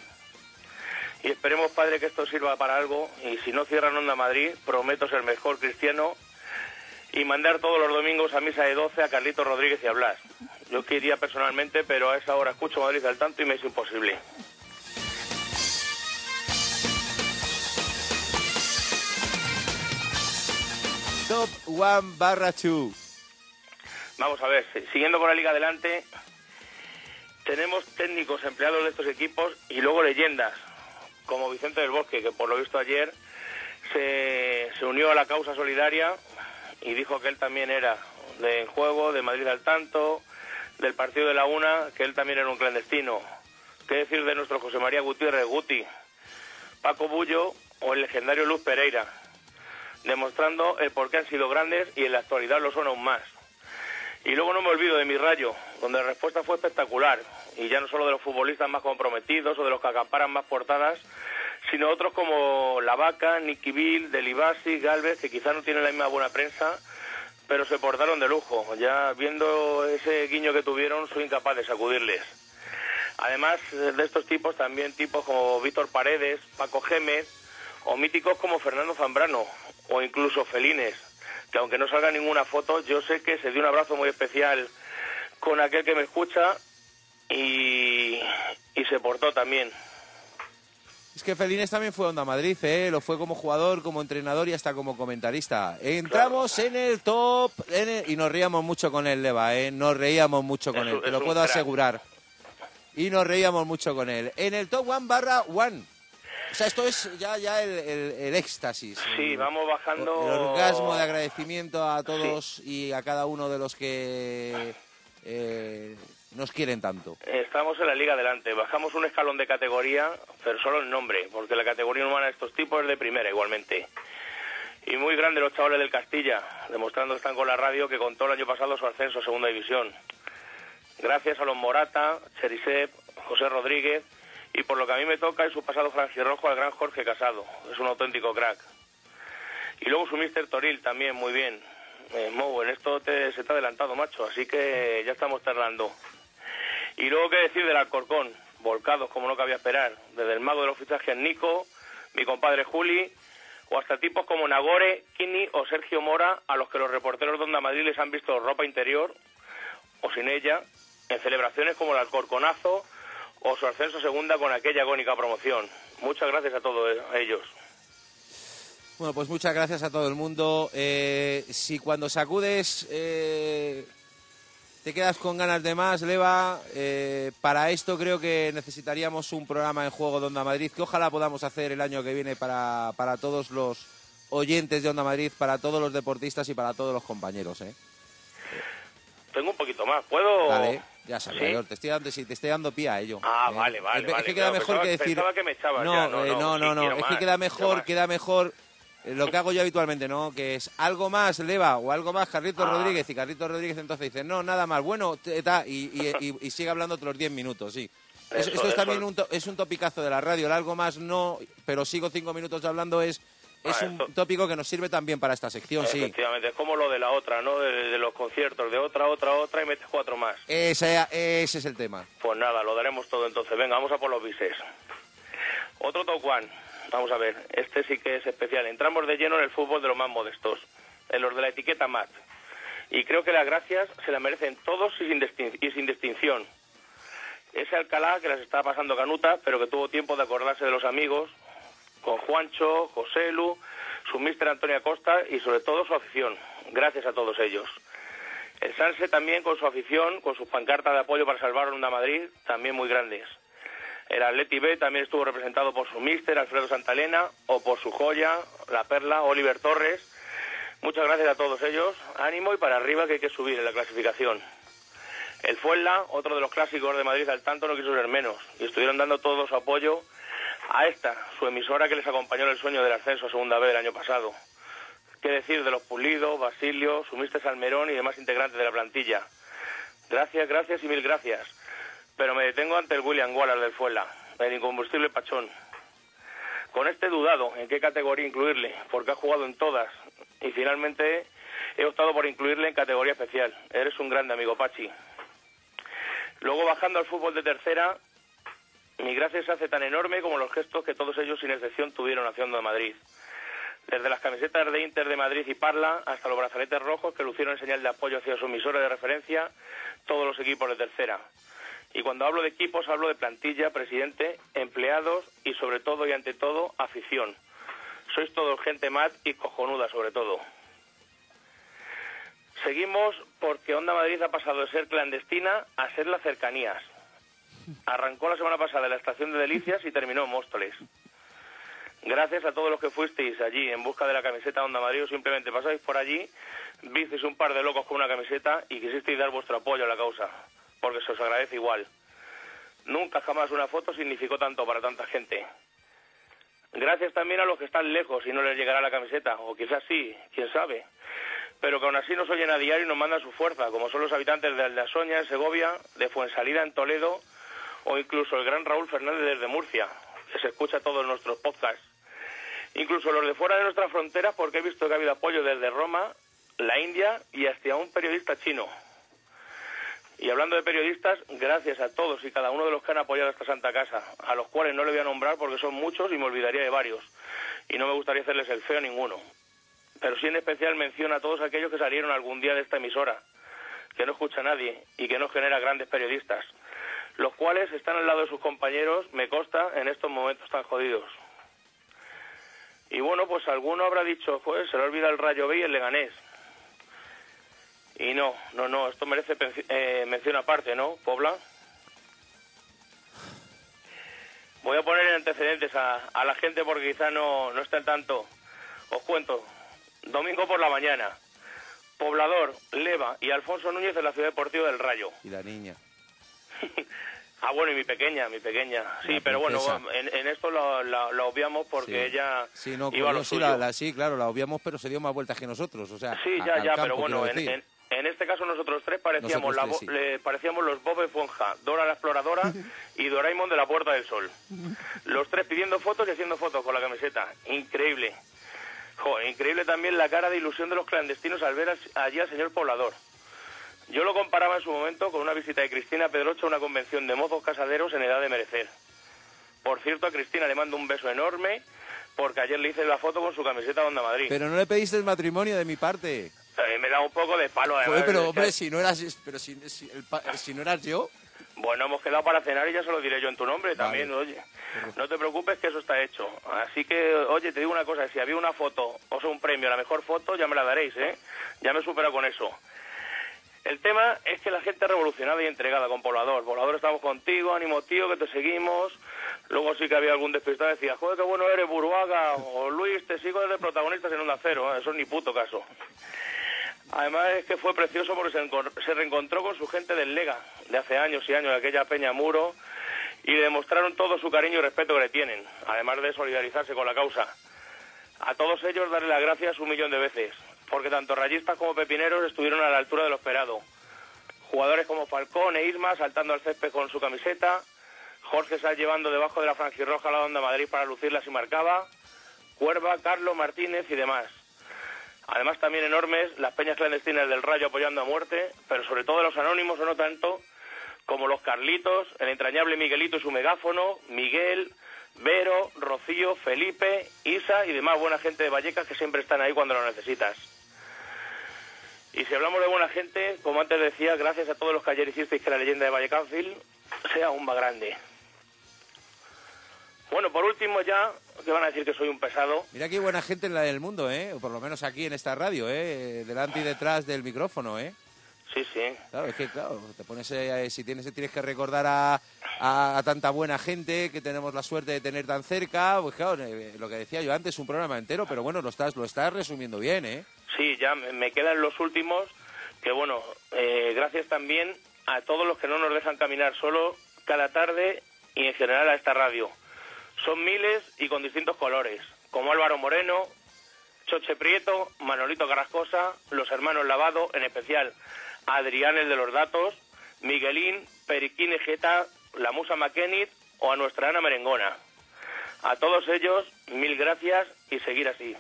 Y esperemos, padre, que esto sirva para algo. Y si no cierran Onda Madrid, prometo ser mejor cristiano y mandar todos los domingos a misa de 12 a Carlito Rodríguez y a Blas. Yo quería personalmente, pero a esa hora escucho Madrid al tanto y me es imposible. Top One barra 2. Vamos a ver, si- siguiendo con la liga adelante, tenemos técnicos empleados de estos equipos y luego leyendas, como Vicente del Bosque, que por lo visto ayer se, se unió a la causa solidaria y dijo que él también era de juego, de Madrid al tanto, del partido de la una, que él también era un clandestino. ¿Qué decir de nuestro José María Gutiérrez Guti, Paco Bullo o el legendario Luz Pereira? Demostrando el por qué han sido grandes y en la actualidad lo son aún más. Y luego no me olvido de mi rayo, donde la respuesta fue espectacular, y ya no solo de los futbolistas más comprometidos o de los que acaparan más portadas, sino otros como La Vaca, Nicky Bill, Delibasi, Galvez, que quizás no tienen la misma buena prensa, pero se portaron de lujo. Ya viendo ese guiño que tuvieron, soy incapaz de sacudirles. Además de estos tipos, también tipos como Víctor Paredes, Paco Gémez, o míticos como Fernando Zambrano, o incluso Felines, que aunque no salga ninguna foto, yo sé que se dio un abrazo muy especial con aquel que me escucha y, y se portó también. Es que Felines también fue Onda Madrid, ¿eh? Lo fue como jugador, como entrenador y hasta como comentarista. Entramos en el top en el- y nos reíamos mucho con él, Leva, ¿eh? Nos reíamos mucho con Es él, un- te lo puedo crack. asegurar. Y nos reíamos mucho con él. En el top one barra one. O sea, esto es ya, ya el, el- el éxtasis. Sí, vamos bajando... El orgasmo de agradecimiento a todos y a cada uno de los que eh, nos quieren tanto. Estamos en la liga adelante, bajamos un escalón de categoría, pero solo el nombre, porque la categoría humana de estos tipos es de primera igualmente. Y muy grande los chavales del Castilla, demostrando que están con la radio que contó el año pasado su ascenso a Segunda División. Gracias a los Morata, Cherisep, José Rodríguez Y por lo que a mí me toca es su pasado franjirrojo al gran Jorge Casado. Es un auténtico crack. Y luego su Mister Toril también, muy bien. Eh, en esto te, se te ha adelantado, macho, así que ya estamos tardando. Y luego, ¿qué decir del Alcorcón? Volcados, como no cabía esperar. Desde el mago de los fichajes Nico, mi compadre Juli, o hasta tipos como Nagore, Kini o Sergio Mora, a los que los reporteros de Onda Madrid les han visto ropa interior, o sin ella, en celebraciones como el Alcorconazo o su ascenso a segunda con aquella agónica promoción. Muchas gracias a todos ellos. Bueno, pues muchas gracias a todo el mundo. Eh, si cuando sacudes eh, te quedas con ganas de más, Leva, eh, para esto creo que necesitaríamos un programa en juego de Onda Madrid que ojalá podamos hacer el año que viene para, para todos los oyentes de Onda Madrid, para todos los deportistas y para todos los compañeros. ¿eh? Tengo un poquito más. ¿Puedo...? Vale, ya sabes, ¿Sí? te estoy dando, te estoy dando pie a ello. Ah, Eh, vale, vale, es, vale, que queda claro, mejor pensaba- que decir... pensaba que me echabas no, ya, no, eh, no, no, no, no, quiero es que queda mejor, queda mejor lo que hago yo habitualmente, ¿no? Que es algo más, Leva, o algo más, Carlitos Ah. Rodríguez. Y Carlitos Rodríguez entonces dice, no, nada más, bueno, ta, y, y, y- y sigue hablando otros 10 minutos, sí. Es- esto es también un, to- es un topicazo de la radio, el algo más no, pero sigo cinco minutos hablando, es, es un esto- tópico que nos sirve también para esta sección, sí. Efectivamente, es como lo de la otra, ¿no? De, de los conciertos, de otra, otra, otra y metes cuatro más. Ese, ese es el tema. Pues nada, lo daremos todo entonces. Venga, vamos a por los bises. Otro top one. Vamos a ver, este sí que es especial. Entramos de lleno en el fútbol de los más modestos, en los de la etiqueta MAT. Y creo que las gracias se las merecen todos y sin, distin- y sin distinción. Ese Alcalá que las está pasando canuta, pero que tuvo tiempo de acordarse de los amigos, con Juancho, José Lu, su mister Antonio Acosta y sobre todo su afición. Gracias a todos ellos. El Sanse también con su afición, con sus pancartas de apoyo para salvar Onda Madrid, también muy grandes. El Atleti B también estuvo representado por su míster, Alfredo Santalena, o por su joya, la perla, Oliver Torres. Muchas gracias a todos ellos. Ánimo y para arriba que hay que subir en la clasificación. El Fuenla, otro de los clásicos de Madrid al tanto, no quiso ser menos. Y estuvieron dando todo su apoyo a esta, su emisora que les acompañó en el sueño del ascenso a segunda vez del año pasado. ¿Qué decir de los Pulido, Basilio, su mister Salmerón y demás integrantes de la plantilla? Gracias, gracias y mil gracias. Pero me detengo ante el William Wallace del Fuela, el incombustible Pachón. Con este dudado en qué categoría incluirle, porque ha jugado en todas. Y finalmente he optado por incluirle en categoría especial. Eres un grande amigo, Pachi. Luego bajando al fútbol de tercera, mi gracia se hace tan enorme como los gestos que todos ellos sin excepción tuvieron haciendo de Madrid. Desde las camisetas de Inter de Madrid y Parla hasta los brazaletes rojos que lucieron en señal de apoyo hacia su emisora de referencia todos los equipos de tercera. Y cuando hablo de equipos hablo de plantilla, presidente, empleados y sobre todo y ante todo afición. Sois todos gente mat y cojonuda sobre todo. Seguimos porque Onda Madrid ha pasado de ser clandestina a ser las cercanías. Arrancó la semana pasada en la estación de Delicias y terminó en Móstoles. Gracias a todos los que fuisteis allí en busca de la camiseta Onda Madrid simplemente pasáis por allí, visteis un par de locos con una camiseta y quisisteis dar vuestro apoyo a la causa, porque se os agradece igual. Nunca jamás una foto significó tanto para tanta gente. Gracias también a los que están lejos y no les llegará la camiseta, o quizás sí, quién sabe. Pero que aún así nos oyen a diario y nos mandan su fuerza, como son los habitantes de Aldasoña en Segovia, de Fuensalida en Toledo, o incluso el gran Raúl Fernández desde Murcia, que se escucha todos nuestros podcasts. Incluso los de fuera de nuestras fronteras, porque he visto que ha habido apoyo desde Roma, la India y hasta un periodista chino. Y hablando de periodistas, gracias a todos y cada uno de los que han apoyado a esta Santa Casa, a los cuales no le voy a nombrar porque son muchos y me olvidaría de varios. Y no me gustaría hacerles el feo a ninguno. Pero sí en especial menciono a todos aquellos que salieron algún día de esta emisora, que no escucha a nadie y que no genera grandes periodistas, los cuales están al lado de sus compañeros, me consta, en estos momentos tan jodidos. Y bueno, pues alguno habrá dicho, pues se le olvida el Rayo B y el Leganés. Y no, no, no, esto merece eh, mención aparte, ¿no, Pobla? Voy a poner en antecedentes a, la gente porque quizá no, no tanto. Os cuento, domingo por la mañana, Poblador, Leva y Alfonso Núñez en la Ciudad Deportiva del Rayo. Y la niña. Ah, bueno, y mi pequeña, mi pequeña. Sí, La pero bueno, en, en esto lo- lo obviamos porque Sí. ella Sí, no, iba a lo sí, suyo. la, la- sí, claro, la obviamos, pero se dio más vueltas que nosotros. O sea, Sí, ya, ya, campo, pero bueno, en, en- En este caso nosotros tres parecíamos, Nosotros la tres, le- parecíamos los Bob Esponja, Dora la Exploradora y Doraemon de la Puerta del Sol. Los tres pidiendo fotos y haciendo fotos con la camiseta. Increíble. Increíble también la cara de ilusión de los clandestinos al ver al- allí al señor poblador. Yo lo comparaba en su momento con una visita de Cristina Pedrocho a una convención de mozos casaderos en edad de merecer. Por cierto, a Cristina le mando un beso enorme porque ayer le hice la foto con su camiseta de Onda Madrid. Pero no le pediste el matrimonio de mi parte. Eh, me da un poco de palo. además, Joder, pero hombre, si no eras, pero si, si- el pa- si no eras yo. Bueno, hemos quedado para cenar y ya se lo diré yo en tu nombre también, oye. No te preocupes que eso está hecho. Así que, oye, te digo una cosa, si había una foto, o sea, un premio, la mejor foto, ya me la daréis, ¿eh? Ya me supera con eso. El tema es que la gente es revolucionada y entregada con Poblador. Poblador, estamos contigo, ánimo tío, que te seguimos. Luego sí que había algún despistado que decía, joder, qué bueno eres, Buruaga, o Luis, te sigo desde protagonistas en Onda Cero. ¿eh? Eso es ni puto caso. Además es que fue precioso porque se, se reencontró con su gente del Lega, de hace años y años, de aquella Peña Muro, y demostraron todo su cariño y respeto que le tienen, además de solidarizarse con la causa. A todos ellos darle las gracias un millón de veces, porque tanto rayistas como pepineros estuvieron a la altura de lo esperado. Jugadores como Falcón e Isma saltando al césped con su camiseta, Jorge Sá llevando debajo de la franjirroja la onda Madrid para lucirla si marcaba, Cuerva, Carlos Martínez y demás. Además también enormes las peñas clandestinas del Rayo apoyando a muerte, pero sobre todo los anónimos o no tanto, como los Carlitos, el entrañable Miguelito y su megáfono, Miguel, Vero, Rocío, Felipe, Isa y demás buena gente de Vallecas que siempre están ahí cuando lo necesitas. Y si hablamos de buena gente, como antes decía, gracias a todos los que ayer hicisteis que la leyenda de Vallecasville sea aún más grande. Bueno, por último ya, que van a decir que soy un pesado, Mira qué buena gente en la del mundo, ¿eh? O por lo menos aquí en esta radio, ¿eh? Delante y detrás del micrófono, ¿eh? sí, sí. Claro, es que, claro, te pones, eh, si tienes, tienes que recordar a, a- a tanta buena gente que tenemos la suerte de tener tan cerca, pues claro, eh, lo que decía yo antes, un programa entero, pero bueno, lo estás, lo estás resumiendo bien, ¿eh? Sí, ya me quedan los últimos, que bueno, eh, gracias también a todos los que no nos dejan caminar solo cada tarde y en general a esta radio. Son miles y con distintos colores, como Álvaro Moreno, Choche Prieto, Manolito Carrascosa, los hermanos Lavado, en especial Adrián el de los datos, Miguelín, Periquín Ejeta, la Musa McKennitt o a nuestra Ana Merengona. A todos ellos, mil gracias y seguir así.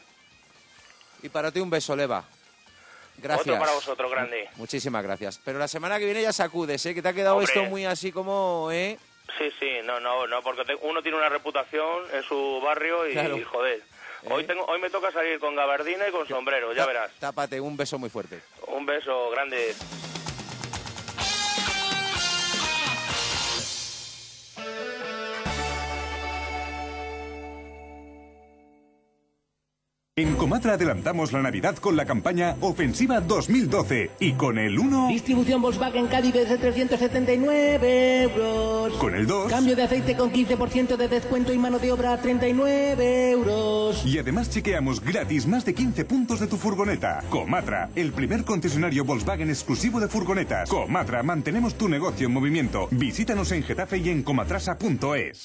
Y para ti un beso, Leva. Gracias. Otro para vosotros, grande. Muchísimas gracias. Pero la semana que viene ya sacudes, ¿eh? Que te ha quedado Hombre. esto muy así como, ¿eh? Sí, sí, no, no, no, porque te- uno tiene una reputación en su barrio y, Claro. y, joder. Hoy tengo, hoy me toca salir con gabardina y con sombrero, ya verás. Tápate, un beso muy fuerte. Un beso grande. En Comatra adelantamos la Navidad con la campaña Ofensiva 2012 y con el 1, Distribución Volkswagen Caddy desde 379 euros. con el 2 Cambio de aceite con 15% de descuento y mano de obra a 39 euros. y además chequeamos gratis más de 15 puntos de tu furgoneta. Comatra, el primer concesionario Volkswagen exclusivo de furgonetas. Comatra, mantenemos tu negocio en movimiento. Visítanos en Getafe y en comatrasa.es.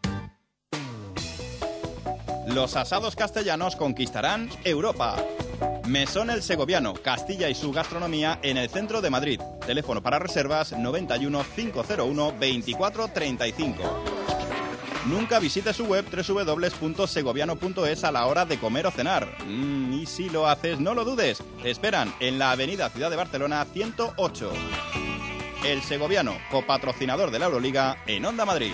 Los asados castellanos conquistarán Europa. Mesón El Segoviano, Castilla y su gastronomía en el centro de Madrid. Teléfono para reservas 91 501 24 35. Nunca visite su web www.segoviano.es a la hora de comer o cenar. Mm, y si lo haces, no lo dudes. Te esperan en la avenida Ciudad de Barcelona 108. El Segoviano, copatrocinador de la Euroliga en Onda Madrid.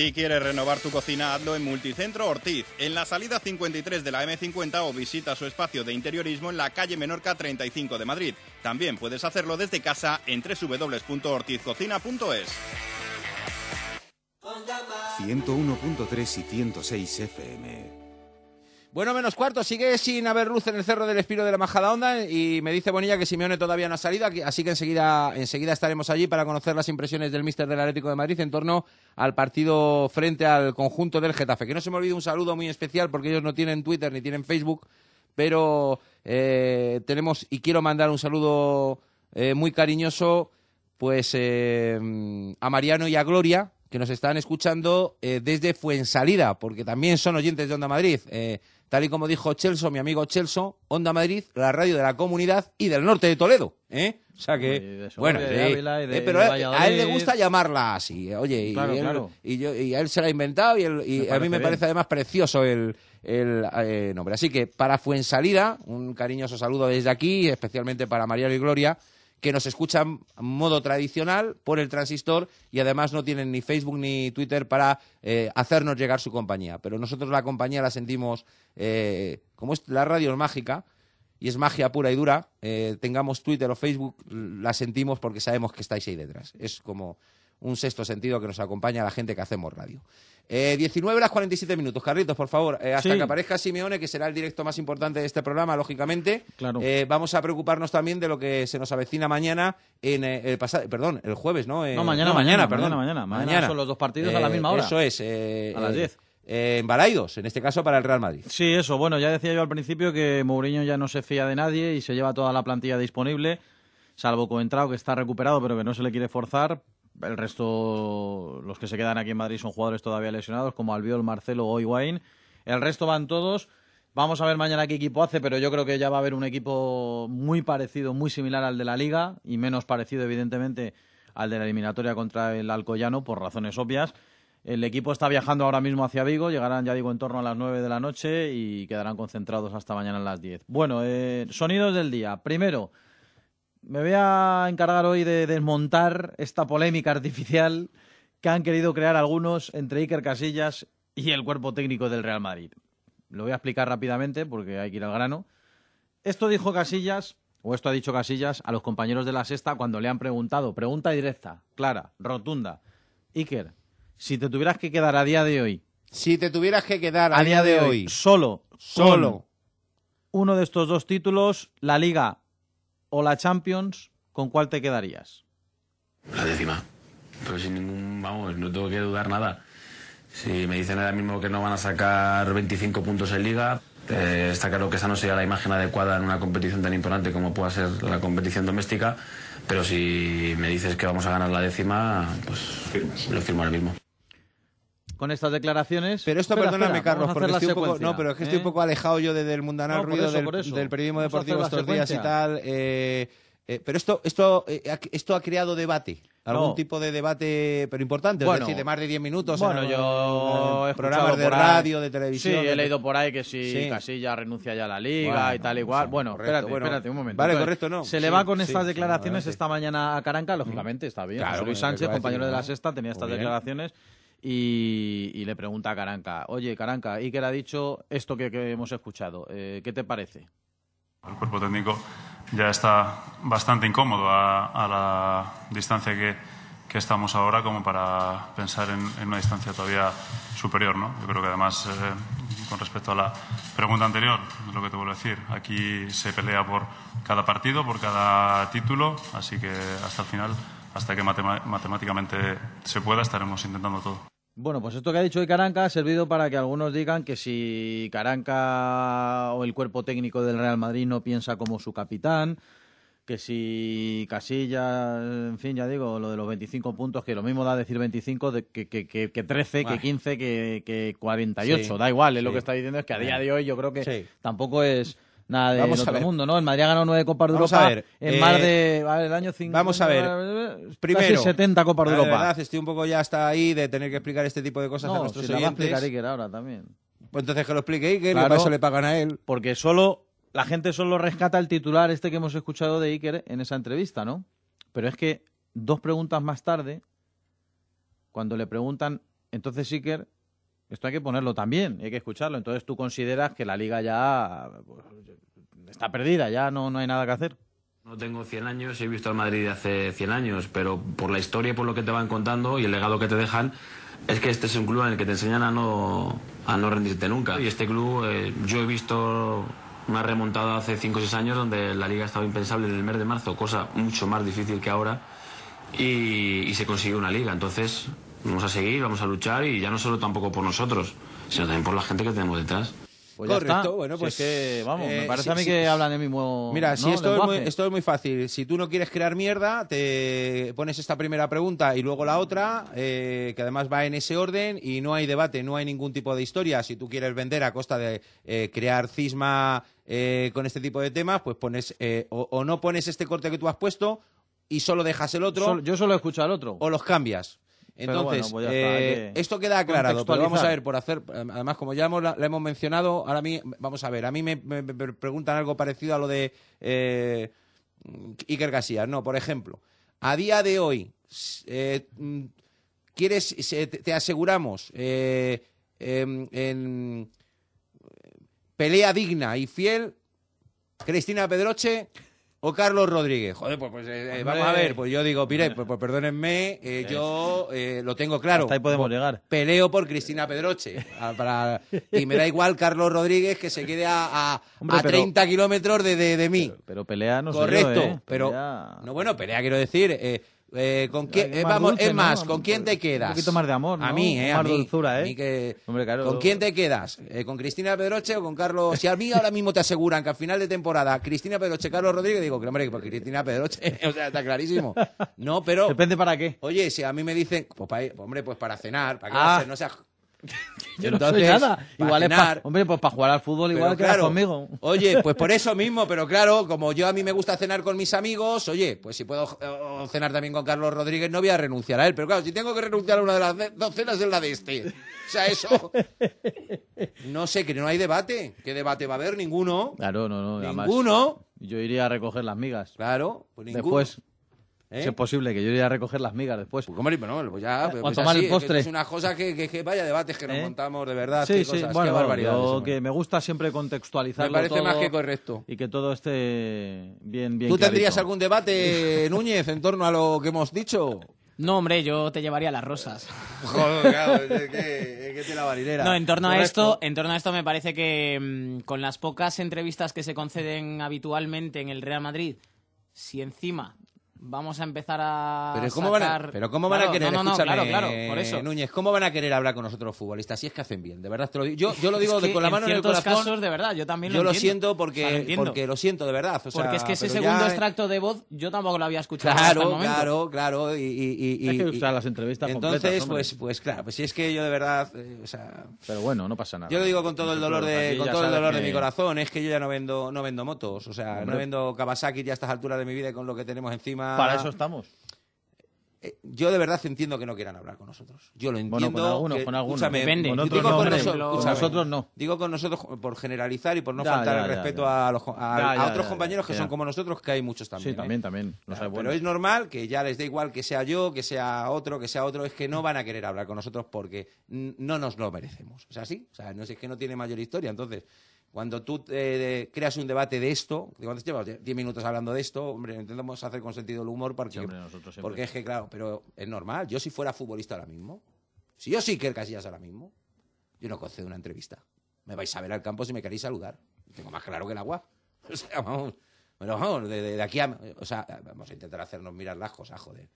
Si quieres renovar tu cocina, hazlo en Multicentro Ortiz, en la salida 53 de la M50 o visita su espacio de interiorismo en la calle Menorca 35 de Madrid. También puedes hacerlo desde casa en www.ortizcocina.es. 101.3 y 106 FM. Bueno, menos cuarto, sigue sin haber luz en el Cerro del Espino de la Majada Onda y me dice Bonilla que Simeone todavía no ha salido, así que enseguida, enseguida estaremos allí para conocer las impresiones del míster del Atlético de Madrid en torno al partido frente al conjunto del Getafe. Que no se me olvide un saludo muy especial porque ellos no tienen Twitter ni tienen Facebook, pero eh, tenemos y quiero mandar un saludo eh, muy cariñoso pues eh, a Mariano y a Gloria que nos están escuchando desde Fuensalida, porque también son oyentes de Onda Madrid. Tal y como dijo Chelso, mi amigo Chelso, Onda Madrid, la radio de la comunidad y del norte de Toledo. ¿eh? O sea que, bueno, eh, pero a él le gusta llamarla así. Oye, y, y, a él se la ha inventado y, a mí me parece además precioso el, el eh, nombre. Así que para Fuensalida, un cariñoso saludo desde aquí, especialmente para María y Gloria, que nos escuchan modo tradicional por el transistor y además no tienen ni Facebook ni Twitter para eh, hacernos llegar su compañía. Pero nosotros la compañía la sentimos, eh, como es la radio mágica y es magia pura y dura, eh, tengamos Twitter o Facebook, la sentimos porque sabemos que estáis ahí detrás. Es como un sexto sentido que nos acompaña a la gente que hacemos radio. Eh, 19 horas 47 minutos, Carlitos, por favor, eh, hasta que aparezca Simeone, que será el directo más importante de este programa, lógicamente. Claro. Eh, vamos a preocuparnos también de lo que se nos avecina mañana, en eh, el pasado, perdón, el jueves, ¿no? no, mañana, mañana, perdón. Mañana, mañana, son los dos partidos a la misma hora. Eso es. a las 10. en Balaidos, en este caso para el Real Madrid. Sí, eso. Bueno, ya decía yo al principio que Mourinho ya no se fía de nadie y se lleva toda la plantilla disponible, salvo Coentrao, que está recuperado, pero que no se le quiere forzar el resto, los que se quedan aquí en Madrid son jugadores todavía lesionados, como Albiol, Marcelo o Higuaín. El resto van todos. Vamos a ver mañana qué equipo hace, pero yo creo que ya va a haber un equipo muy parecido, muy similar al de la Liga y menos parecido, evidentemente, al de la eliminatoria contra el Alcoyano, por razones obvias. El equipo está viajando ahora mismo hacia Vigo, llegarán, ya digo, en torno a las 9 de la noche y quedarán concentrados hasta mañana a las 10. Bueno, eh, sonidos del día. Primero, me voy a encargar hoy de desmontar esta polémica artificial que han querido crear algunos entre Iker Casillas y el cuerpo técnico del Real Madrid. Lo voy a explicar rápidamente porque hay que ir al grano. Esto dijo Casillas, o esto ha dicho Casillas, a los compañeros de la sexta cuando le han preguntado, pregunta directa, clara, rotunda. Iker, si te tuvieras que quedar a día de hoy. Si te tuvieras que quedar a, día, de, hoy, Solo. Solo. Uno de estos dos títulos, la Liga o la Champions, ¿con cuál te quedarías? La décima. Pero sin ningún, vamos, no tengo que dudar nada. Si me dicen ahora mismo que no van a sacar 25 puntos en liga, eh, está claro que esa no sería la imagen adecuada en una competición tan importante como pueda ser la competición doméstica, pero si me dices que vamos a ganar la décima, pues lo firmo ahora mismo con estas declaraciones. Pero esto, perdóname, Carlos, porque estoy un poco, no, pero es que estoy un ¿eh? poco alejado yo del mundanal ruido del, periodismo deportivo estos días y tal. Eh, eh, pero esto, esto, esto ha creado debate. ¿Algún tipo de debate, pero importante? es decir, de más de 10 minutos. Bueno, yo he programas de radio, de televisión. Sí, he leído por ahí que si Casilla renuncia ya a la liga y tal igual. bueno, espérate, espérate un momento. Vale, correcto, no. Se le va con estas declaraciones esta mañana a Caranca, lógicamente, está bien. Luis Sánchez, compañero de la sexta, tenía estas declaraciones y, le pregunta a Caranca, oye Caranca, Iker ha dicho esto que, hemos escuchado, eh, ¿qué te parece? El cuerpo técnico ya está bastante incómodo a, la distancia que, que, estamos ahora como para pensar en, una distancia todavía superior. ¿no? Yo creo que además, eh, con respecto a la pregunta anterior, es lo que te vuelvo a decir, aquí se pelea por cada partido, por cada título, así que hasta el final hasta que matemáticamente se pueda, estaremos intentando todo. Bueno, pues esto que ha dicho hoy Caranca ha servido para que algunos digan que si Caranca o el cuerpo técnico del Real Madrid no piensa como su capitán, que si Casilla, en fin, ya digo, lo de los 25 puntos, que lo mismo da decir 25 de, que, que, que, 13, que 15, que, que 48, da igual, es lo que está diciendo, es que a día de hoy yo creo que tampoco es nada de Vamos otro mundo, ¿no? El Madrid ha ganado nueve Copas de Vamos Europa a ver, en eh, más de vale, el año 50, Vamos a ver. Primero, casi 70 Copas de Europa. verdad, estoy un poco ya hasta ahí de tener que explicar este tipo de cosas no, a nuestros si oyentes. va a explicar Iker ahora también. Pues entonces que lo explique Iker, Claro. y para eso le pagan a él. Porque solo la gente solo rescata el titular este que hemos escuchado de Iker en esa entrevista, ¿no? Pero es que dos preguntas más tarde, cuando le preguntan entonces que esto hay que ponerlo también, hay que escucharlo. Entonces tú consideras que la liga ya pues, está perdida, ya no, no hay nada que hacer. No tengo 100 años, he visto al Madrid hace 100 años, pero por la historia por lo que te van contando y el legado que te dejan, es que este es un club en el que te enseñan a no, a no rendirte nunca. Y este club, eh, yo he visto una remontada hace 5 o 6 años donde la liga estaba impensable en el mes de marzo, cosa mucho más difícil que ahora, y, y se consiguió una liga. Entonces, vamos a seguir, vamos a luchar y ya no solo tampoco por nosotros, sino también por la gente que tenemos detrás. Pues ya Correcto, está. bueno, Si pues es que, vamos, me eh, parece sí, a mí sí, que sí. hablan el mismo Mira, si esto es, muy, esto es muy fácil. Si tú no quieres crear mierda, te pones esta primera pregunta y luego la otra, eh, que además va en ese orden y no hay debate, no hay ningún tipo de historia. Si tú quieres vender a costa de eh, crear cisma eh, con este tipo de temas, pues pones eh, o, o no pones este corte que tú has puesto y solo dejas el otro. Sol- yo solo escucho al otro. O los cambias. Entonces, bueno, pues eh, esto queda aclarado, pero vamos a ver, por hacer, además como ya hemos, la, la hemos mencionado, ahora a mí, vamos a ver, a mí me, me- me preguntan algo parecido a lo de eh, Iker Casillas, no, por ejemplo, a día de hoy, eh, quieres, se- te, aseguramos, em, en pelea digna y fiel, Cristina Pedroche o Carlos Rodríguez. Joder, pues, pues, eh, eh, vamos a ver, pues yo digo, mire, pues, pues perdónenme, eh, yo eh, lo tengo claro. Hasta ahí podemos Pues, llegar. Peleo por Cristina Pedroche. a- para- y me da igual Carlos Rodríguez que se quede a, a, Hombre, a pero- 30 kilómetros de, de, de mí. Pero pelea no sé Correcto, yo, ¿eh? pero Pelea- no bueno, pelea quiero decir, eh, eh, con quién, eh, vamos, dulce, es más, ¿no? ¿con quién te quedas? Un poquito más de amor, A ¿no? mí, eh, a mí. dulzura, A ¿eh? mí que- Hombre, claro. ¿Con quién te quedas? Eh, ¿Con Cristina Pedroche o con Carlos? Si a mí ahora mismo te aseguran que al final de temporada Cristina Pedroche, Carlos Rodríguez, digo que hombre, que por Cristina Pedroche, o sea, está clarísimo. No, pero Depende para qué. Oye, si a mí me dicen, pues, pues, hombre, pues para cenar, para qué Ah. a no sea Yo no soy Entonces, nada. para Igual es pa-. Hombre, pues para jugar al fútbol igual que claro, conmigo. Oye, pues por eso mismo, pero claro, como yo a mí me gusta cenar con mis amigos, oye, pues si puedo eh, cenar también con Carlos Rodríguez, no voy a renunciar a él. Pero claro, si tengo que renunciar a una de las dos cenas es la de este. O sea, eso. No sé, que no hay debate. ¿Qué debate va a haber? Ninguno. Claro, no, no. además, Ninguno. Yo iría a recoger las migas. Claro, pues ninguno. Después, ¿Eh? si es posible, que yo iría a recoger las migas después. Hombre, bueno, pues ya. O pues tomar así, el es que postre. Es una cosa que, que- que vaya debates que nos ¿Eh? montamos, de verdad. Sí, qué sí, cosas, bueno, qué barbaridades. yo que me gusta siempre contextualizarlo Me parece más que correcto. Y que todo esté bien, bien ¿Tú tendrías algún debate, Núñez, en torno a lo que hemos dicho? No, hombre, yo te llevaría las rosas. Joder, claro, es que, es que tiene la. No, en torno a esto, en torno a esto me parece que mm, con las pocas entrevistas que se conceden habitualmente en el Real Madrid, si encima vamos a empezar a Pero ¿cómo, van a, pero ¿cómo van Claro, a querer, no, no, no, escúchame, claro, claro, por eso. Núñez, ¿cómo van a querer hablar con nosotros futbolistas si es que hacen bien? De verdad te lo digo. Yo, yo lo digo Es de- que con la mano en el corazón. casos, de verdad, yo también lo Yo lo siento O sea, lo porque, porque lo siento de verdad. o sea, Porque es que ese segundo ya- extracto de voz yo tampoco lo había escuchado hasta el Claro, momento. claro, claro. Y, y, y, Es que, y- o sea, las entrevistas Entonces, pues, pues claro, pues si es que yo de verdad, eh, o sea, Pero bueno, no pasa nada. Yo lo digo con todo el dolor de, con todo el dolor de mi corazón, es que yo ya no vendo, no vendo motos, o sea, no vendo Kawasaki ya a estas alturas de mi vida y con lo que tenemos encima. Para eso estamos. Eh, Yo de verdad entiendo que no quieran hablar con nosotros. Yo lo Bueno, entiendo. con algunos, que- con algunos. escúchame, Depende. Con digo otros con no, noso- Con nosotros no. Digo con nosotros por generalizar y por no Ya, faltar ya, el respeto ya. a, los, a, a otros compañeros que son como nosotros, que hay muchos también. Sí, ¿eh? también, también. Los hay Pero es normal que ya les dé igual que sea yo, que sea otro, que sea otro, es que no van a querer hablar con nosotros porque no nos lo merecemos. O sea, sí, o sea, no es que no tiene mayor historia. Entonces, cuando tú eh, creas un debate de esto, cuando llevas 10 minutos hablando de esto, hombre, intentamos hacer con sentido el humor porque, hombre, nosotros siempre. porque es que, claro, pero es normal. Yo si fuera futbolista ahora mismo, si yo sí que Casillas ahora mismo, yo no concedo una entrevista. Me vais a ver al campo si me queréis saludar. Tengo más claro que el agua. O sea, vamos, bueno, vamos, de, de- de aquí a... O sea, vamos a intentar hacernos mirar las cosas, joder.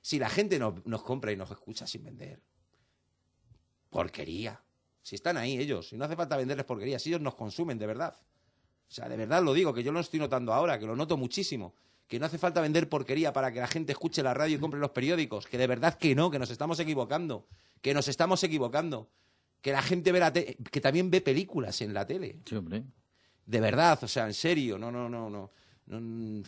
Si la gente nos, nos compra y nos escucha sin vender, porquería. Si están ahí ellos, y no hace falta venderles porquería, si ellos nos consumen de verdad. O sea, de verdad lo digo, que yo lo estoy notando ahora, que lo noto muchísimo. Que no hace falta vender porquería para que la gente escuche la radio y compre los periódicos. Que de verdad que no, que nos estamos equivocando. Que nos estamos equivocando. Que la gente ve la te- que también ve películas en la tele. Sí, hombre. De verdad, o sea, en serio, no, no, no, no. No,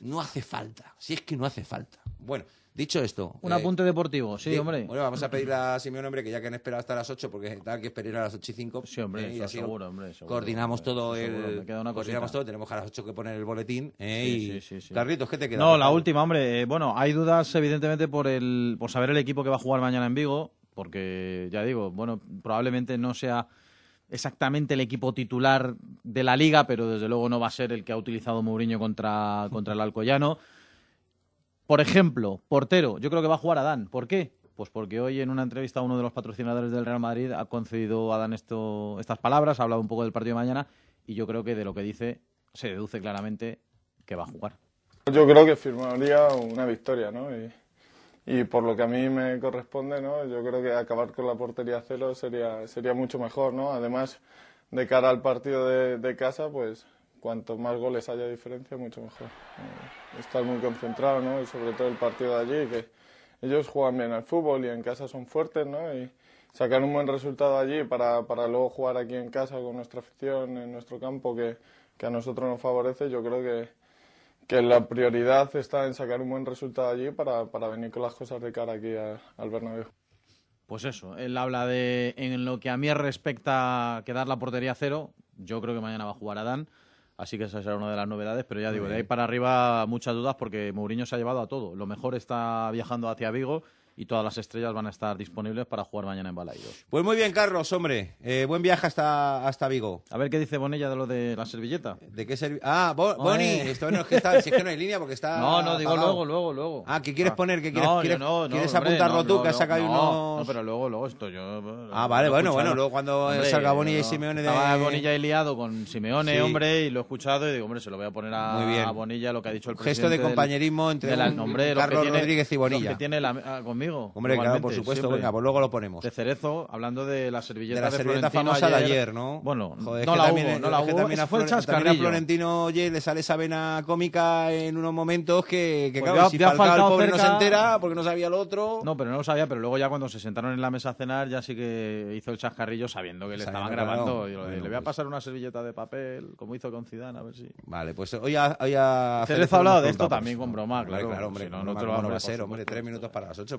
no hace falta. Si es que no hace falta. Bueno, dicho esto... Un eh, apunte deportivo, sí, hombre. Bueno, vamos a pedirle a Simeón, hombre, que ya que han esperado hasta las 8, porque tal que esperar a las 8 y 5. Sí, hombre, eso seguro, hombre, seguro, Coordinamos hombre, todo seguro, el... me queda una coordinamos todo, tenemos a las 8 que poner el boletín. eh, Sí, y... sí, sí, sí. Carlitos, ¿qué te queda? No, la última, hombre. eh, bueno, hay dudas, evidentemente, por el por saber el equipo que va a jugar mañana en Vigo, porque ya digo, bueno, probablemente no sea exactamente el equipo titular de la liga, pero desde luego no va a ser el que ha utilizado Mourinho contra, contra el Alcoyano. Por ejemplo, portero, yo creo que va a jugar Adán. ¿Por qué? Pues porque hoy en una entrevista a uno de los patrocinadores del Real Madrid ha concedido a Adán esto, estas palabras, ha hablado un poco del partido de mañana y yo creo que de lo que dice se deduce claramente que va a jugar. Yo creo que firmaría una victoria, ¿no? Y, por lo que a mí me corresponde, ¿no? Yo creo que acabar con la portería cero sería, mucho mejor, ¿no? Además, de cara al partido de casa, pues cuanto más goles haya diferencia, mucho mejor. Eh, estar muy concentrado, ¿no? Y sobre todo el partido de allí, que ellos juegan bien al fútbol y en casa son fuertes, ¿no? Y sacar un buen resultado allí para, para luego jugar aquí en casa con nuestra afición, en nuestro campo, que, que a nosotros nos favorece, yo creo que, que la prioridad está en sacar un buen resultado allí para, para venir con las cosas de cara aquí a- al Bernabéu. Pues eso, él habla de, en lo que a mí respecta quedar la portería cero, yo creo que mañana va a jugar Adán, así que esa será una de las novedades, pero ya digo, de ahí para arriba muchas dudas porque Mourinho se ha llevado a todo. Lo mejor está viajando hacia Vigo y todas las estrellas van a estar disponibles para jugar mañana en Balaidos. Pues muy bien, Carlos, hombre. Eh, buen viaje hasta, hasta Vigo. A ver qué dice Bonella de lo de la servilleta. ¿De qué servi- Ah, Bo- Boni, esto no es que está, si es que no hay línea porque está. No, no, digo apagado. luego, luego, luego. Ah, ¿qué quieres Ah. poner? ¿Qué quieres, No, quieres, no, no, quieres hombre, apuntarlo no, tú? que has sacado no, unos. No, pero luego, luego esto yo... Ah, vale, bueno, bueno, luego cuando salga Bonilla y Simeone de- Estaba Bonilla y liado con Simeone, Sí. hombre, y lo he escuchado y digo, hombre, se lo voy a poner a, Muy bien. a Bonilla lo que ha dicho el Gesto presidente de del- compañerismo entre de hombre, Carlos Rodríguez y Bonilla. que tiene la- Hombre, claro, por supuesto, siempre. venga, pues luego lo ponemos. De Cerezo, hablando de la servilleta de la servilleta Florentino famosa de ayer, ¿no? Bueno, Joder, no la también- hubo, no la hubo. también a fue el también a. Florentino, oye, le sale esa vena cómica en unos momentos que, que Pues claro, ya- si ya el pobre no se entera porque no sabía lo otro. No, pero no lo sabía, pero luego ya cuando se sentaron en la mesa a cenar ya sí que hizo el chascarrillo sabiendo que le Sabiendo estaban grabando. no. Y Bueno, le voy a pues. pasar una servilleta de papel, como hizo con Zidane, a ver si... Vale, pues hoy a, hoy a Cerezo ha hablado de esto también con broma, claro. claro, hombre, no, te lo va a por hombre, tres minutos para las ocho,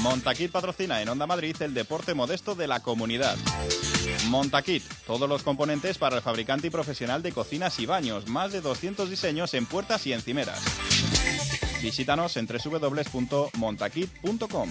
Montaquit patrocina en Onda Madrid el deporte modesto de la comunidad. Montaquit, todos los componentes para el fabricante y profesional de cocinas y baños, más de 200 diseños en puertas y encimeras. Visítanos en www.montaquit.com.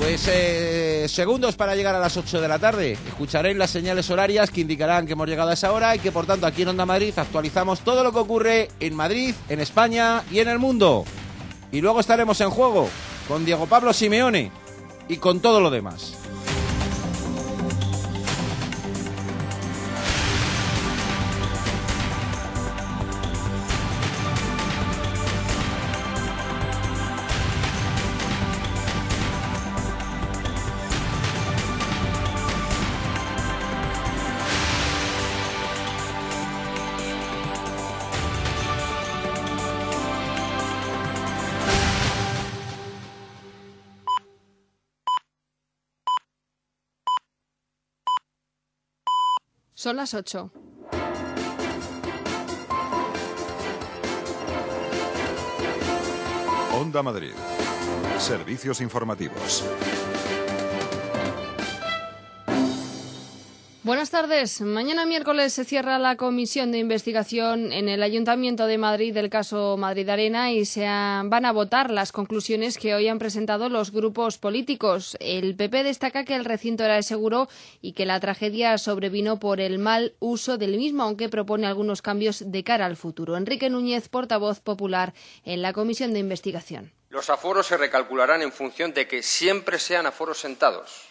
Pues eh, segundos para llegar a las 8 de la tarde. Escucharéis las señales horarias que indicarán que hemos llegado a esa hora y que por tanto aquí en Onda Madrid actualizamos todo lo que ocurre en Madrid, en España y en el mundo. Y luego estaremos en juego con Diego Pablo Simeone y con todo lo demás. Las 8. Onda Madrid. Servicios informativos. Buenas tardes. Mañana miércoles se cierra la comisión de investigación en el Ayuntamiento de Madrid del caso Madrid Arena y se van a votar las conclusiones que hoy han presentado los grupos políticos. El PP destaca que el recinto era seguro y que la tragedia sobrevino por el mal uso del mismo, aunque propone algunos cambios de cara al futuro. Enrique Núñez, portavoz popular en la comisión de investigación. Los aforos se recalcularán en función de que siempre sean aforos sentados.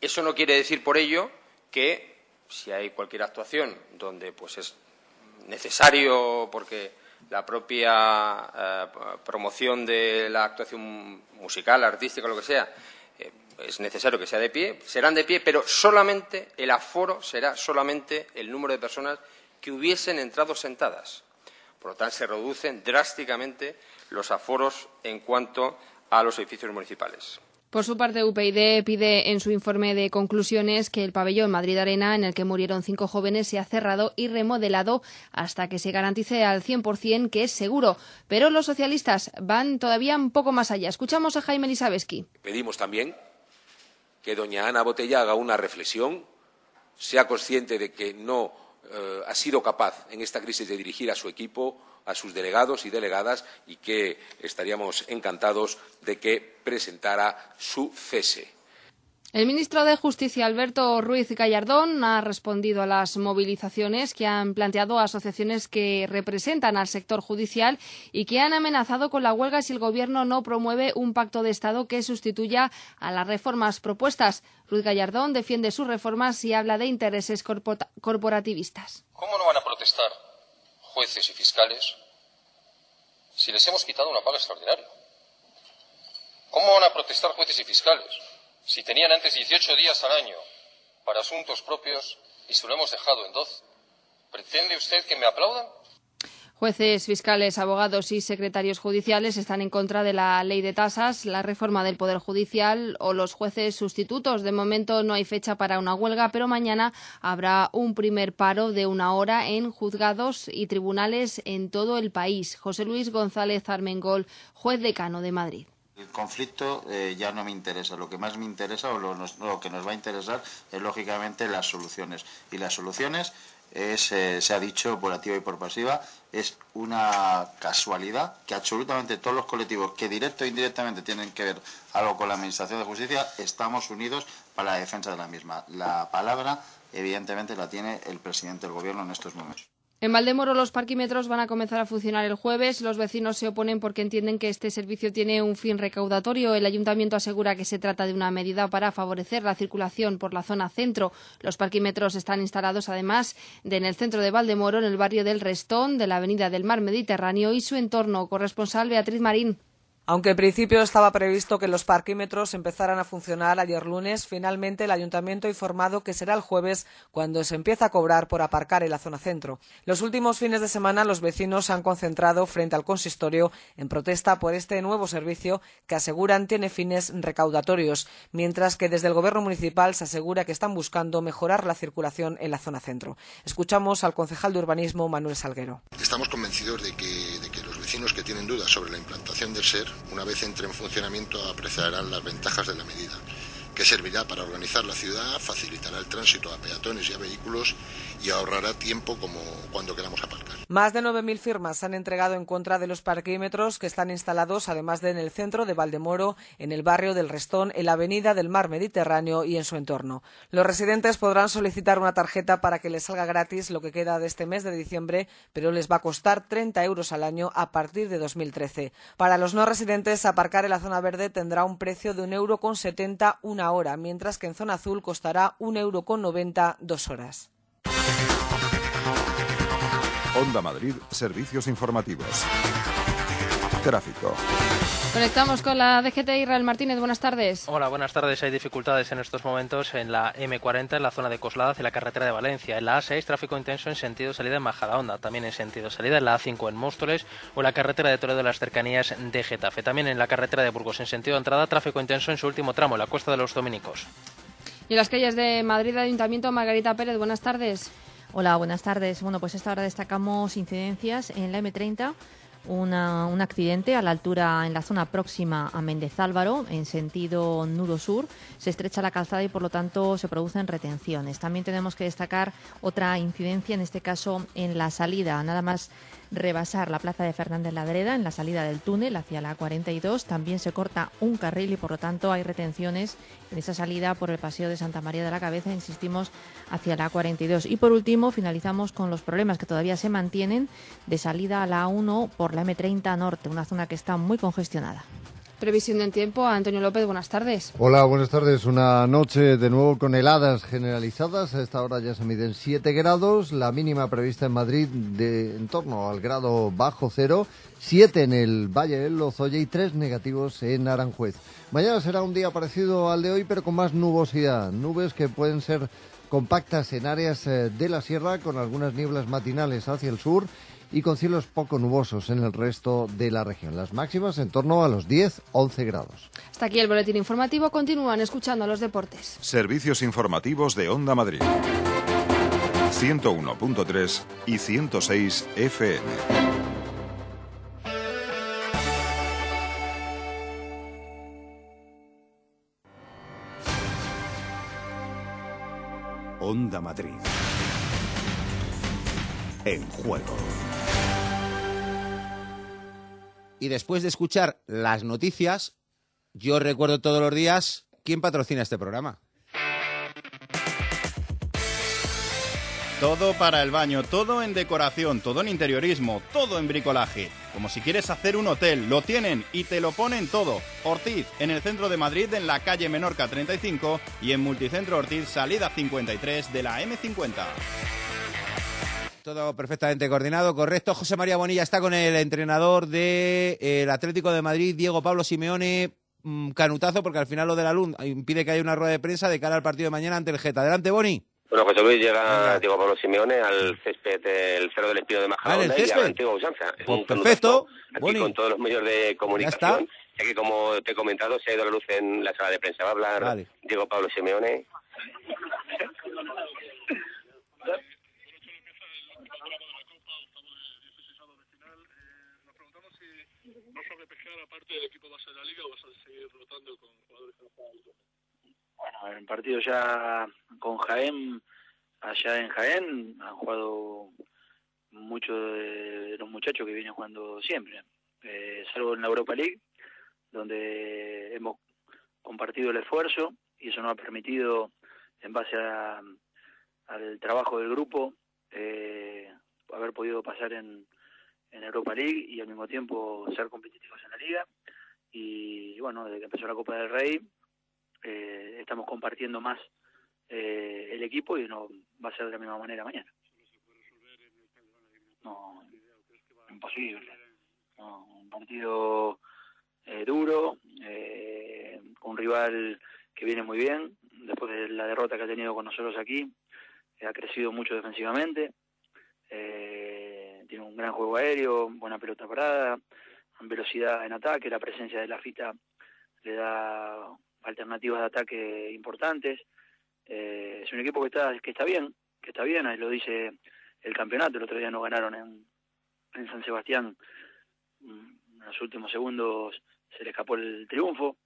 Eso no quiere decir por ello que si hay cualquier actuación donde pues es necesario porque la propia eh, promoción de la actuación musical, artística, lo que sea, eh, es necesario que sea de pie, serán de pie, pero solamente el aforo será solamente el número de personas que hubiesen entrado sentadas. Por lo tanto, se reducen drásticamente los aforos en cuanto a los edificios municipales. Por su parte, UPyD pide en su informe de conclusiones que el pabellón Madrid Arena, en el que murieron cinco jóvenes, sea cerrado y remodelado hasta que se garantice al 100% que es seguro. Pero los socialistas van todavía un poco más allá. Escuchamos a Jaime Elisabeski. Pedimos también que doña Ana Botella haga una reflexión, sea consciente de que no eh, ha sido capaz en esta crisis de dirigir a su equipo, a sus delegados y delegadas, y que estaríamos encantados de que presentara su cese. El ministro de Justicia, Alberto Ruiz Gallardón, ha respondido a las movilizaciones que han planteado asociaciones que representan al sector judicial y que han amenazado con la huelga si el Gobierno no promueve un pacto de Estado que sustituya a las reformas propuestas. Ruiz Gallardón defiende sus reformas y habla de intereses corpo- corporativistas. ¿Cómo no van a protestar jueces y fiscales si les hemos quitado una paga extraordinaria? ¿Cómo van a protestar jueces y fiscales si tenían antes 18 días al año para asuntos propios y se lo hemos dejado en 12? ¿Pretende usted que me aplaudan? Jueces, fiscales, abogados y secretarios judiciales están en contra de la ley de tasas, la reforma del Poder Judicial o los jueces sustitutos. De momento no hay fecha para una huelga, pero mañana habrá un primer paro de una hora en juzgados y tribunales en todo el país. José Luis González Armengol, juez decano de Madrid. El conflicto eh, ya no me interesa. Lo que más me interesa o lo, nos- lo que nos va a interesar es lógicamente las soluciones. Y las soluciones es, eh, se ha dicho por activa y por pasiva, es una casualidad que absolutamente todos los colectivos que directo e indirectamente tienen que ver algo con la Administración de Justicia estamos unidos para la defensa de la misma. La palabra, evidentemente, la tiene el presidente del Gobierno en estos momentos. En Valdemoro los parquímetros van a comenzar a funcionar el jueves. Los vecinos se oponen porque entienden que este servicio tiene un fin recaudatorio. El ayuntamiento asegura que se trata de una medida para favorecer la circulación por la zona centro. Los parquímetros están instalados además de en el centro de Valdemoro, en el barrio del Restón, de la avenida del Mar Mediterráneo y su entorno. Corresponsal Beatriz Marín. Aunque en principio estaba previsto que los parquímetros empezaran a funcionar ayer lunes, finalmente el ayuntamiento ha informado que será el jueves cuando se empieza a cobrar por aparcar en la zona centro. Los últimos fines de semana los vecinos se han concentrado frente al consistorio en protesta por este nuevo servicio que aseguran tiene fines recaudatorios, mientras que desde el gobierno municipal se asegura que están buscando mejorar la circulación en la zona centro. Escuchamos al concejal de urbanismo Manuel Salguero. Estamos convencidos de que, de que vecinos que tienen dudas sobre la implantación del SER, una vez entre en funcionamiento, apreciarán las ventajas de la medida, que servirá para organizar la ciudad, facilitará el tránsito a peatones y a vehículos y ahorrará tiempo como cuando queramos aparcar. Más de 9.000 firmas se han entregado en contra de los parquímetros que están instalados, además de en el centro de Valdemoro, en el barrio del Restón, en la avenida del Mar Mediterráneo y en su entorno. Los residentes podrán solicitar una tarjeta para que les salga gratis lo que queda de este mes de diciembre, pero les va a costar 30 euros al año a partir de 2013. Para los no residentes, aparcar en la zona verde tendrá un precio de un euro con 70 una hora, mientras que en zona azul costará un euro con 90 dos horas. Onda Madrid, servicios informativos. Tráfico. Conectamos con la DGT Israel Martínez. Buenas tardes. Hola, buenas tardes. Hay dificultades en estos momentos en la M40, en la zona de Coslada, hacia la carretera de Valencia. En la A6, tráfico intenso en sentido salida en Majadahonda. También en sentido salida en la A5 en Móstoles o en la carretera de Toledo en las cercanías de Getafe. También en la carretera de Burgos en sentido entrada, tráfico intenso en su último tramo, en la Cuesta de los Dominicos. Y en las calles de Madrid, Ayuntamiento, Margarita Pérez. Buenas tardes. Hola, buenas tardes. Bueno, pues a esta hora destacamos incidencias en la M30 una- un accidente a la altura, en la zona próxima a Méndez Álvaro, en sentido nudo sur. Se estrecha la calzada y, por lo tanto, se producen retenciones. También tenemos que destacar otra incidencia, en este caso en la salida, nada más rebasar la plaza de Fernández Ladreda, en la salida del túnel hacia la 42. También se corta un carril y, por lo tanto, hay retenciones en esa salida por el Paseo de Santa María de la Cabeza, insistimos, hacia la 42. Y, por último, finalizamos con los problemas que todavía se mantienen de salida a la A1 por la M30 Norte, una zona que está muy congestionada. Previsión del tiempo, Antonio López, buenas tardes. Hola, buenas tardes. Una noche de nuevo con heladas generalizadas. A esta hora ya se miden 7 grados. La mínima prevista en Madrid de en torno al grado bajo cero. 7 en el Valle del Lozoya y 3 negativos en Aranjuez. Mañana será un día parecido al de hoy, pero con más nubosidad. Nubes que pueden ser compactas en áreas eh, de la sierra, con algunas nieblas matinales hacia el sur y con cielos poco nubosos en el resto de la región. Las máximas en torno a los 10-11 grados. Hasta aquí el boletín informativo. Continúan escuchando a los deportes. Servicios informativos de Onda Madrid. 101.3 y 106 FM. Onda Madrid. En juego. Y después de escuchar las noticias, yo recuerdo todos los días quién patrocina este programa. Todo para el baño, todo en decoración, todo en interiorismo, todo en bricolaje. Como si quieres hacer un hotel, lo tienen y te lo ponen todo. Ortiz, en el centro de Madrid, en la calle Menorca 35 y en Multicentro Ortiz, salida 53 de la M50. Todo perfectamente coordinado, correcto. José María Bonilla está con el entrenador del Atlético de Madrid, Diego Pablo Simeone. Mm, Canutazo, porque al final lo de la luz impide que haya una rueda de prensa de cara al partido de mañana ante el Geta. Adelante, Boni. Bueno, José Luis llega Diego Pablo Simeone al césped del Cerro del Espino de Ah, ¿en el Majadahonda y a la antigua usanza. Es Pues perfecto, Aquí Boni. con todos los medios de comunicación. Ya que, como te he comentado, se ha ido la luz en la sala de prensa. Va a hablar Vale. Diego Pablo Simeone. Aparte del equipo base de la liga o vas a seguir rotando con jugadores? Bueno, en partido ya con Jaén, allá en Jaén, han jugado muchos de los muchachos que vienen jugando siempre, eh, salvo en la Europa League, donde hemos compartido el esfuerzo y eso nos ha permitido, en base a- al trabajo del grupo, eh, haber podido pasar en, en Europa League y al mismo tiempo ser competitivos en la liga. Y bueno, desde que empezó la Copa del Rey, eh, estamos compartiendo más eh, el equipo y no va a ser de la misma manera mañana. No, imposible. Un partido eh, duro, eh, un rival que viene muy bien, después de la derrota que ha tenido con nosotros aquí, eh, ha crecido mucho defensivamente, tiene un gran juego aéreo, buena pelota parada, velocidad en ataque, la presencia de la fita le da alternativas de ataque importantes. Eh, es un equipo que está que está bien, que está bien, ahí lo dice el campeonato. El otro día no ganaron en, en San Sebastián. Mm, En los últimos segundos se le escapó el triunfo,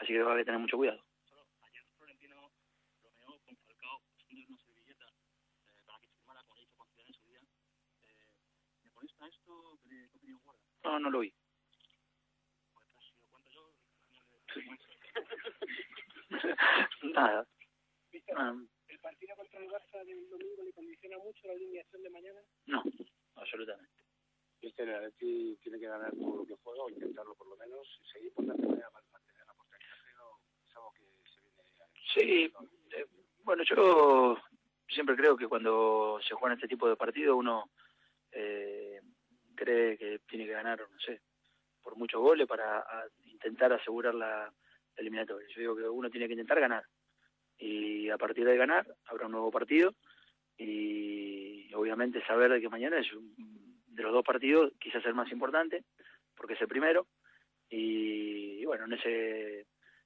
así que va a tener mucho cuidado. No, no lo vi. Nada. Ah, ¿El partido contra el Barça del domingo le condiciona mucho la alineación de mañana? no, absolutamente. Viste, el Atleti tiene que ganar todo lo que juega o intentarlo por lo menos y seguir por la manera para mantener la portería cero es algo que se viene Sí, eh, bueno, yo siempre creo que cuando se juegan este tipo de partidos uno eh, cree que tiene que ganar, no sé, por muchos goles para a- intentar asegurar la, la eliminatoria. Yo digo que uno tiene que intentar ganar y a partir de ganar habrá un nuevo partido y obviamente saber de que mañana es un- de los dos partidos quizás el más importante porque es el primero y, y bueno, en ese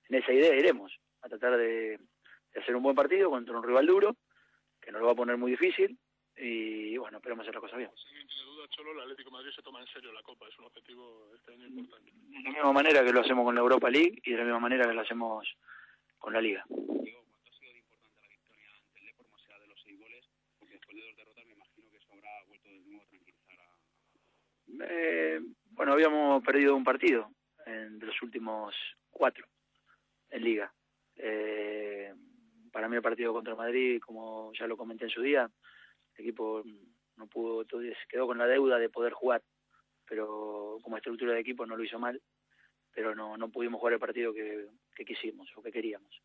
en esa idea iremos a tratar de, de hacer un buen partido contra un rival duro que nos lo va a poner muy difícil y bueno, esperemos hacer la cosa bien. Si alguien tiene duda, Cholo, el Atlético de Madrid se toma en serio la Copa, es un objetivo este año importante. De la misma manera que lo hacemos con la Europa League y de la misma manera que lo hacemos con la Liga. Eh, bueno, habíamos perdido un partido en de los últimos cuatro en Liga. Eh, para mí el partido contra Madrid, como ya lo comenté en su día, el equipo no pudo, quedó con la deuda de poder jugar, pero como estructura de equipo no lo hizo mal, pero no, no pudimos jugar el partido que, que quisimos o que queríamos.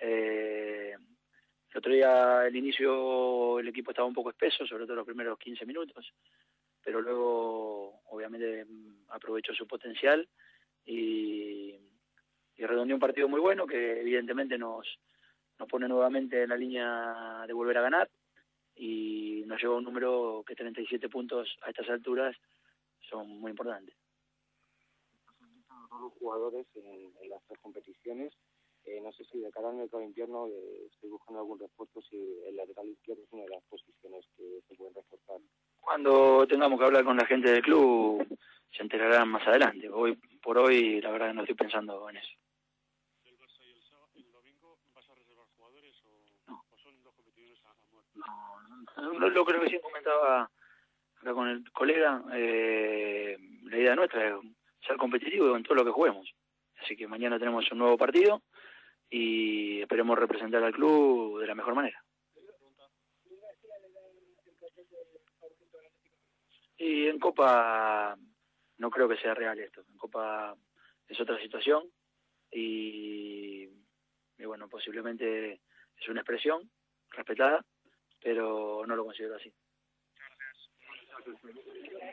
Eh, el otro día, el inicio, el equipo estaba un poco espeso, sobre todo los primeros 15 minutos, pero luego, obviamente, aprovechó su potencial y, y redondeó un partido muy bueno que, evidentemente, nos, nos pone nuevamente en la línea de volver a ganar y nos lleva a un número que 37 puntos a estas alturas son muy importantes. Todos los jugadores en, en las tres competiciones. Eh, no sé si de cara al mercado invierno eh, estoy buscando algún refuerzo, si el lateral izquierdo es una de las posiciones que se pueden reforzar. Cuando tengamos que hablar con la gente del club, se enterarán más adelante. Hoy por hoy, la verdad, no estoy pensando en eso. No, lo, lo que recién comentaba acá con el colega, eh, la idea nuestra es ser competitivo en todo lo que juguemos. Así que mañana tenemos un nuevo partido y esperemos representar al club de la mejor manera. Y en Copa no creo que sea real esto. En Copa es otra situación y, y bueno, posiblemente es una expresión respetada, pero no lo considero así.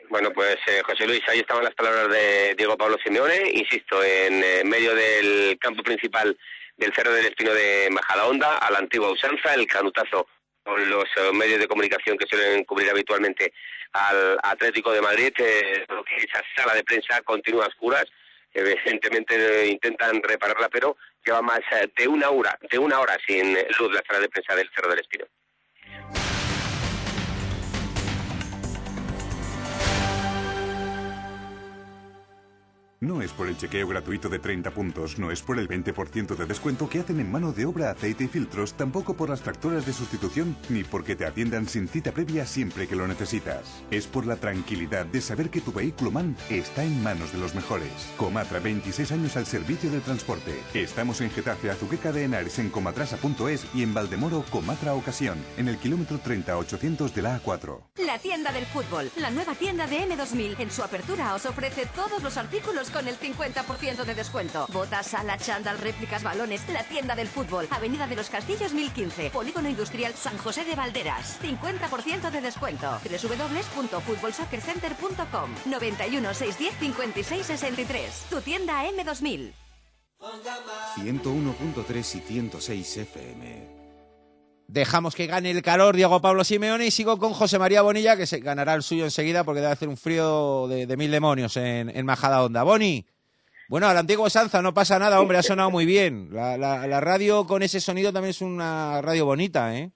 Bueno, pues eh, José Luis, ahí estaban las palabras de Diego Pablo Simeone, insisto, en eh, medio del campo principal del Cerro del Espino de Majadahonda, a la antigua usanza, el canutazo con los eh, medios de comunicación que suelen cubrir habitualmente al Atlético de Madrid, eh, esa sala de prensa continúa oscuras, evidentemente eh, intentan repararla, pero lleva más eh, de una hora, de una hora sin luz la sala de prensa del Cerro del Espino. No es por el chequeo gratuito de 30 puntos, no es por el 20% de descuento que hacen en mano de obra, aceite y filtros, tampoco por las tractoras de sustitución, ni porque te atiendan sin cita previa siempre que lo necesitas. Es por la tranquilidad de saber que tu vehículo MAN está en manos de los mejores. Comatra, 26 años al servicio del transporte. Estamos en Getafe, Azuqueca de Henares, en comatrasa.es y en Valdemoro, Comatra Ocasión, en el kilómetro 30800 de la A4. La tienda del fútbol, la nueva tienda de M2000. En su apertura os ofrece todos los artículos con el 50% de descuento. Botas, sala, chándal, réplicas, balones. La tienda del fútbol, Avenida de los Castillos 1015, Polígono Industrial San José de Valderas. 50% de descuento. www.futbolsoccercenter.com 91 610 56 63. Tu tienda M2000. 101.3 y 106 FM. Dejamos que gane el calor Diego Pablo Simeone y sigo con José María Bonilla, que se ganará el suyo enseguida porque debe hacer un frío de, mil demonios en, en Majadahonda. Boni, bueno, al antiguo Sanza no pasa nada, hombre, ha sonado muy bien. La, la, la radio con ese sonido también es una radio bonita, ¿eh?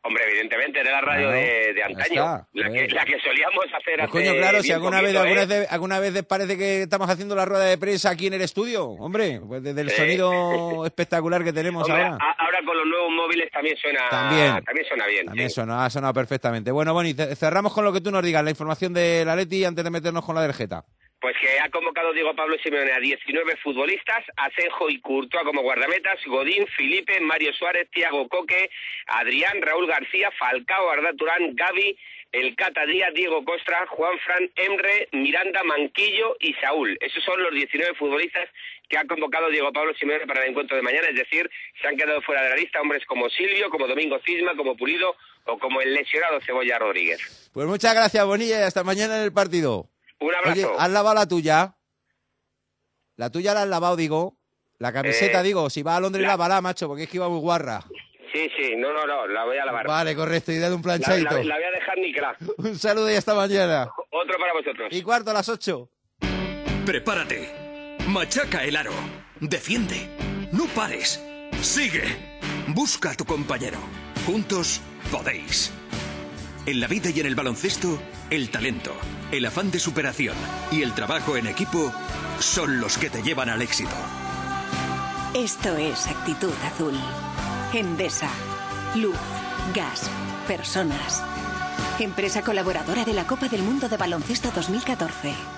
Hombre, evidentemente, era la radio Claro, de, de antaño, está, la, que, pues. la que solíamos hacer Pues coño, claro, si alguna vez, poquito, alguna, ¿eh? vez, alguna vez parece que estamos haciendo la rueda de prensa aquí en el estudio, hombre, pues desde el Sí. sonido espectacular que tenemos Hombre, ahora. a- ahora con los nuevos móviles también suena, También. suena bien. También sí. sonó, ha sonado perfectamente. Bueno, Boni, ce- cerramos con lo que tú nos digas, la información de la Leti antes de meternos con la del Geta. Pues que ha convocado Diego Pablo Simeone a 19 futbolistas, Asenjo y Courtois como guardametas, Godín, Felipe, Mario Suárez, Tiago Coque, Adrián, Raúl García, Falcao, Arda Turán, Gaby, El Cata Díaz, Diego Costra, Juan Fran, Emre, Miranda, Manquillo y Saúl. Esos son los 19 futbolistas que ha convocado Diego Pablo Simeone para el encuentro de mañana, es decir, se han quedado fuera de la lista hombres como Silvio, como Domingo Cisma, como Pulido o como el lesionado Cebolla Rodríguez. Pues muchas gracias, Bonilla, y hasta mañana en el partido. Un abrazo. Oye, ¿has lavado la tuya? La tuya la has lavado, digo. La camiseta, Eh, digo, si va a Londres, la- lávala, macho, porque es que iba muy guarra. Sí, sí, no, no, no, la voy a lavar. Vale, correcto, y dale un La, planchadito. la- la voy a dejar nicla. Un saludo y hasta mañana. Otro para vosotros. Y cuarto a las ocho. Prepárate. Machaca el aro. Defiende. No pares. Sigue. Busca a tu compañero. Juntos podéis. En la vida y en el baloncesto, el talento, el afán de superación y el trabajo en equipo son los que te llevan al éxito. Esto es actitud azul. Endesa. Luz, gas, personas. Empresa colaboradora de la Copa del Mundo de Baloncesto 2014.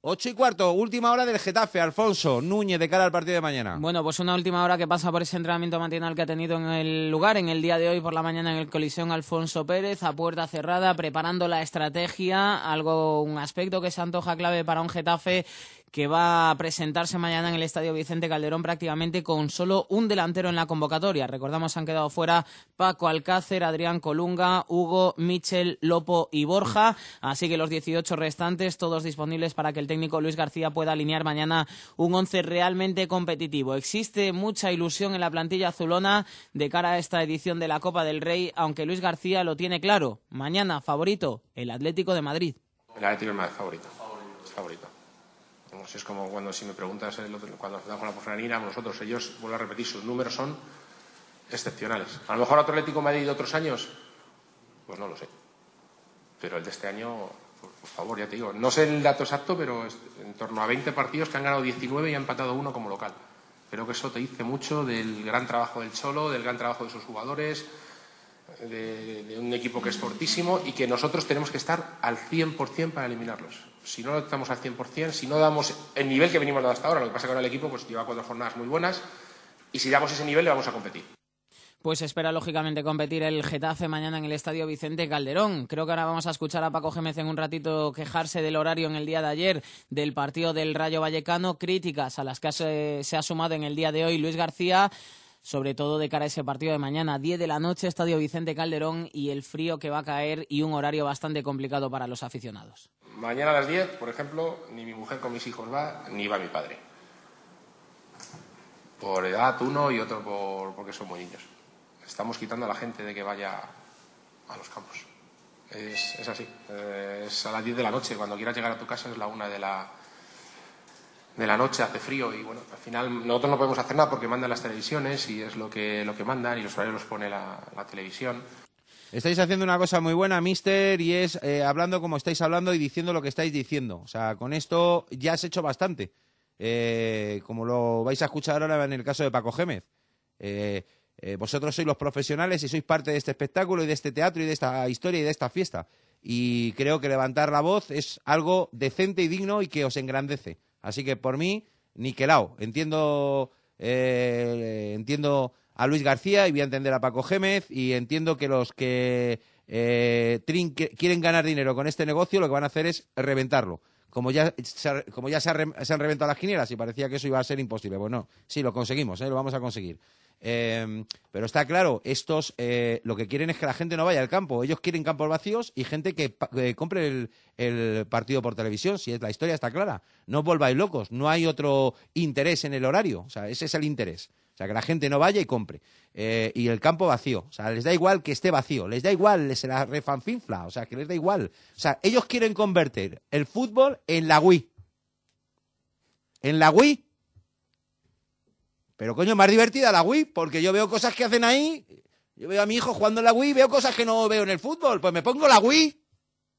Ocho y cuarto, última hora del Getafe, Alfonso Núñez de cara al partido de mañana. Bueno, pues una última hora que pasa por ese entrenamiento matinal que ha tenido en el lugar en el día de hoy por la mañana en el colisión Alfonso Pérez a puerta cerrada preparando la estrategia, algo un aspecto que se antoja clave para un Getafe que va a presentarse mañana en el Estadio Vicente Calderón prácticamente con solo un delantero en la convocatoria. Recordamos han quedado fuera Paco Alcácer, Adrián Colunga, Hugo, Michel, Lopo y Borja. Así que los 18 restantes, todos disponibles para que el técnico Luis García pueda alinear mañana un once realmente competitivo. Existe mucha ilusión en la plantilla azulona de cara a esta edición de la Copa del Rey, aunque Luis García lo tiene claro. Mañana, favorito, el Atlético de Madrid. El Atlético favorito. Pues es como cuando si me preguntas el otro- cuando con la Porfranina, nosotros, ellos, vuelvo a repetir, sus números son excepcionales. A lo mejor otro Atlético Madrid de otros años, pues no lo sé. Pero el de este año, por, por favor, ya te digo, no sé el dato exacto, pero en torno a 20 partidos que han ganado 19 y han empatado uno como local. Creo que eso te dice mucho del gran trabajo del Cholo, del gran trabajo de sus jugadores, de, un equipo que es fortísimo y que nosotros tenemos que estar al 100% para eliminarlos. Si no estamos al 100%, si no damos el nivel que venimos dando hasta ahora, lo que pasa con el equipo pues lleva cuatro jornadas muy buenas y si damos ese nivel le vamos a competir. Pues espera lógicamente competir el Getafe mañana en el Estadio Vicente Calderón. Creo que ahora vamos a escuchar a Paco Gémez en un ratito quejarse del horario en el día de ayer del partido del Rayo Vallecano, críticas a las que se ha sumado en el día de hoy Luis García, sobre todo de cara a ese partido de mañana, 10 de la noche, Estadio Vicente Calderón y el frío que va a caer y un horario bastante complicado para los aficionados. Mañana a las 10, por ejemplo, ni mi mujer con mis hijos va, ni va mi padre. Por edad uno y otro por, porque son muy niños. Estamos quitando a la gente de que vaya a los campos. Es, es así. Eh, Es a las 10 de la noche. Cuando quieras llegar a tu casa es la una de la, de la noche, hace frío y bueno, al final nosotros no podemos hacer nada porque mandan las televisiones y es lo que, lo que mandan y los horarios los pone la, la televisión. Estáis haciendo una cosa muy buena, mister, y es eh, hablando como estáis hablando y diciendo lo que estáis diciendo. O sea, con esto ya has hecho bastante. Eh, como lo vais a escuchar ahora en el caso de Paco Gémez. Eh, vosotros sois los profesionales y sois parte de este espectáculo y de este teatro y de esta historia y de esta fiesta. Y creo que levantar la voz es algo decente y digno y que os engrandece. Así que por mí, niquelao. Entiendo, eh, entiendo a Luis García y voy a entender a Paco Gémez y entiendo que los que eh, quieren ganar dinero con este negocio lo que van a hacer es reventarlo. Como ya, se como ya se, ha re- se han reventado las quinielas y parecía que eso iba a ser imposible. Bueno, sí, lo conseguimos, ¿eh? lo vamos a conseguir. Eh, pero está claro, estos eh, lo que quieren es que la gente no vaya al campo. Ellos quieren campos vacíos y gente que, compre el, el partido por televisión. Si es la historia está clara. No os volváis locos. No hay otro interés en el horario. O sea, ese es el interés. Sea, que la gente no vaya y compre. Eh, y el campo vacío. O sea, les da igual que esté vacío. Les da igual, se la refanfinfla. O sea, que les da igual. O sea, ellos quieren convertir el fútbol en la Wii. En la Wii. Pero coño, más divertida la Wii, porque yo veo cosas que hacen ahí. Yo veo a mi hijo jugando en la Wii, veo cosas que no veo en el fútbol. Pues me pongo la Wii,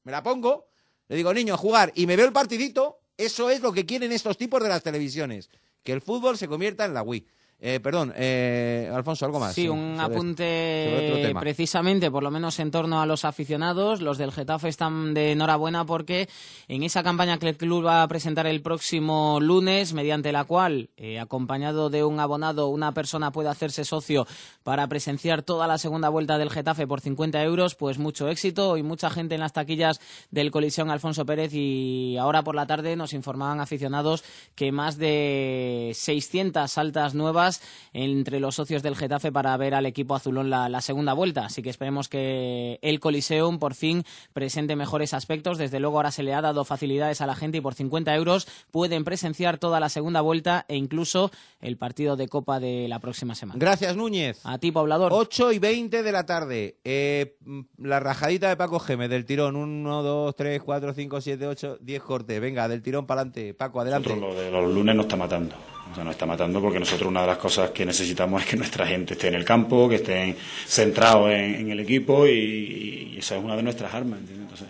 me la pongo, le digo, niño, jugar, y me veo el partidito. Eso es lo que quieren estos tipos de las televisiones. Que el fútbol se convierta en la Wii. Eh, perdón, eh, Alfonso, algo más. Sí, un sobre- apunte sobre precisamente, por lo menos en torno a los aficionados. Los del Getafe están de enhorabuena porque en esa campaña que el club va a presentar el próximo lunes, mediante la cual, eh, acompañado de un abonado, una persona puede hacerse socio para presenciar toda la segunda vuelta del Getafe por 50 euros, pues mucho éxito y mucha gente en las taquillas del colisión Alfonso Pérez y ahora por la tarde nos informaban aficionados que más de 600 altas nuevas colas entre los socios del Getafe para ver al equipo azulón la, la segunda vuelta. Así que esperemos que el Coliseum por fin presente mejores aspectos. Desde luego ahora se le ha dado facilidades a la gente y por 50 euros pueden presenciar toda la segunda vuelta e incluso el partido de Copa de la próxima semana. Gracias, Núñez. A ti, poblador. 8 y 20 de la tarde. Eh, la rajadita de Paco Gémez del tirón. 1, 2, 3, 4, 5, 7, 8, 10 cortes. Venga, del tirón para adelante. Paco, adelante. Nosotros lo de los lunes nos está matando. O sea, nos está matando porque nosotros una de las cosas que necesitamos es que nuestra gente esté en el campo, que estén centrados en, el equipo y, esa es una de nuestras armas. ¿entiendes? Entonces,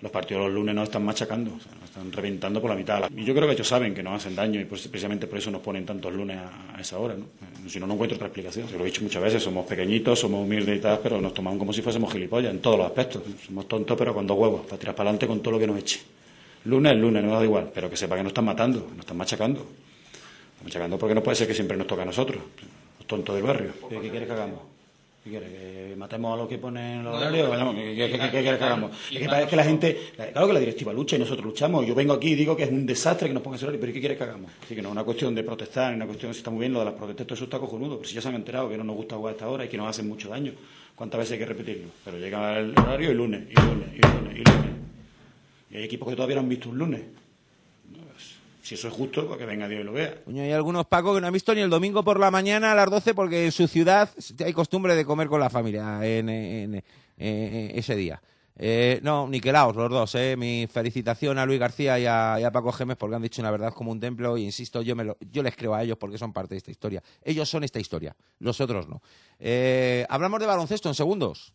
los partidos los lunes nos están machacando, nos están reventando por la mitad. Y yo creo que ellos saben que nos hacen daño y precisamente por eso nos ponen tantos lunes a, esa hora. ¿no? Si no, no encuentro otra explicación. Se lo he dicho muchas veces, somos pequeñitos, somos humildes y tal, pero nos tomamos como si fuésemos gilipollas en todos los aspectos. Somos tontos, pero con dos huevos, para tirar para adelante con todo lo que nos eche. Lunes es lunes, no da igual, pero que sepa que nos están matando, nos están machacando. Nos machacando porque no puede ser que siempre nos toque a nosotros, los tontos del barrio. ¿Qué, qué quieres que hagamos? ¿Qué quieres? ¿Que matemos a los que ponen los horarios? Vayamos, ¿Qué, qué, qué, qué quieres que hagamos? Es que, es que la gente, claro que la directiva lucha y nosotros luchamos. Yo vengo aquí y digo que es un desastre que nos pongan ese horario, pero ¿qué quieres que hagamos? Así que no es una cuestión de protestar, ni una cuestión, si está muy bien lo de las protestas, todo eso está cojonudo, pero si ya se han enterado que no nos gusta jugar a esta hora y que nos hacen mucho daño, ¿cuántas veces hay que repetirlo? Pero llega el horario y lunes, y lunes, y lunes, y lunes. Y hay equipos que todavía no han visto un lunes. Si eso es justo, pues que venga Dios y lo vea. Coño, hay algunos Paco que no han visto ni el domingo por la mañana a las 12 porque en su ciudad hay costumbre de comer con la familia en, en- en- en ese día. Eh, no, niquelaos los dos. Eh. Mi felicitación a Luis García y a, y a Paco Gémez porque han dicho una verdad como un templo y insisto, yo, me lo- yo les creo a ellos porque son parte de esta historia. Ellos son esta historia, los otros no. Eh, hablamos de baloncesto en segundos.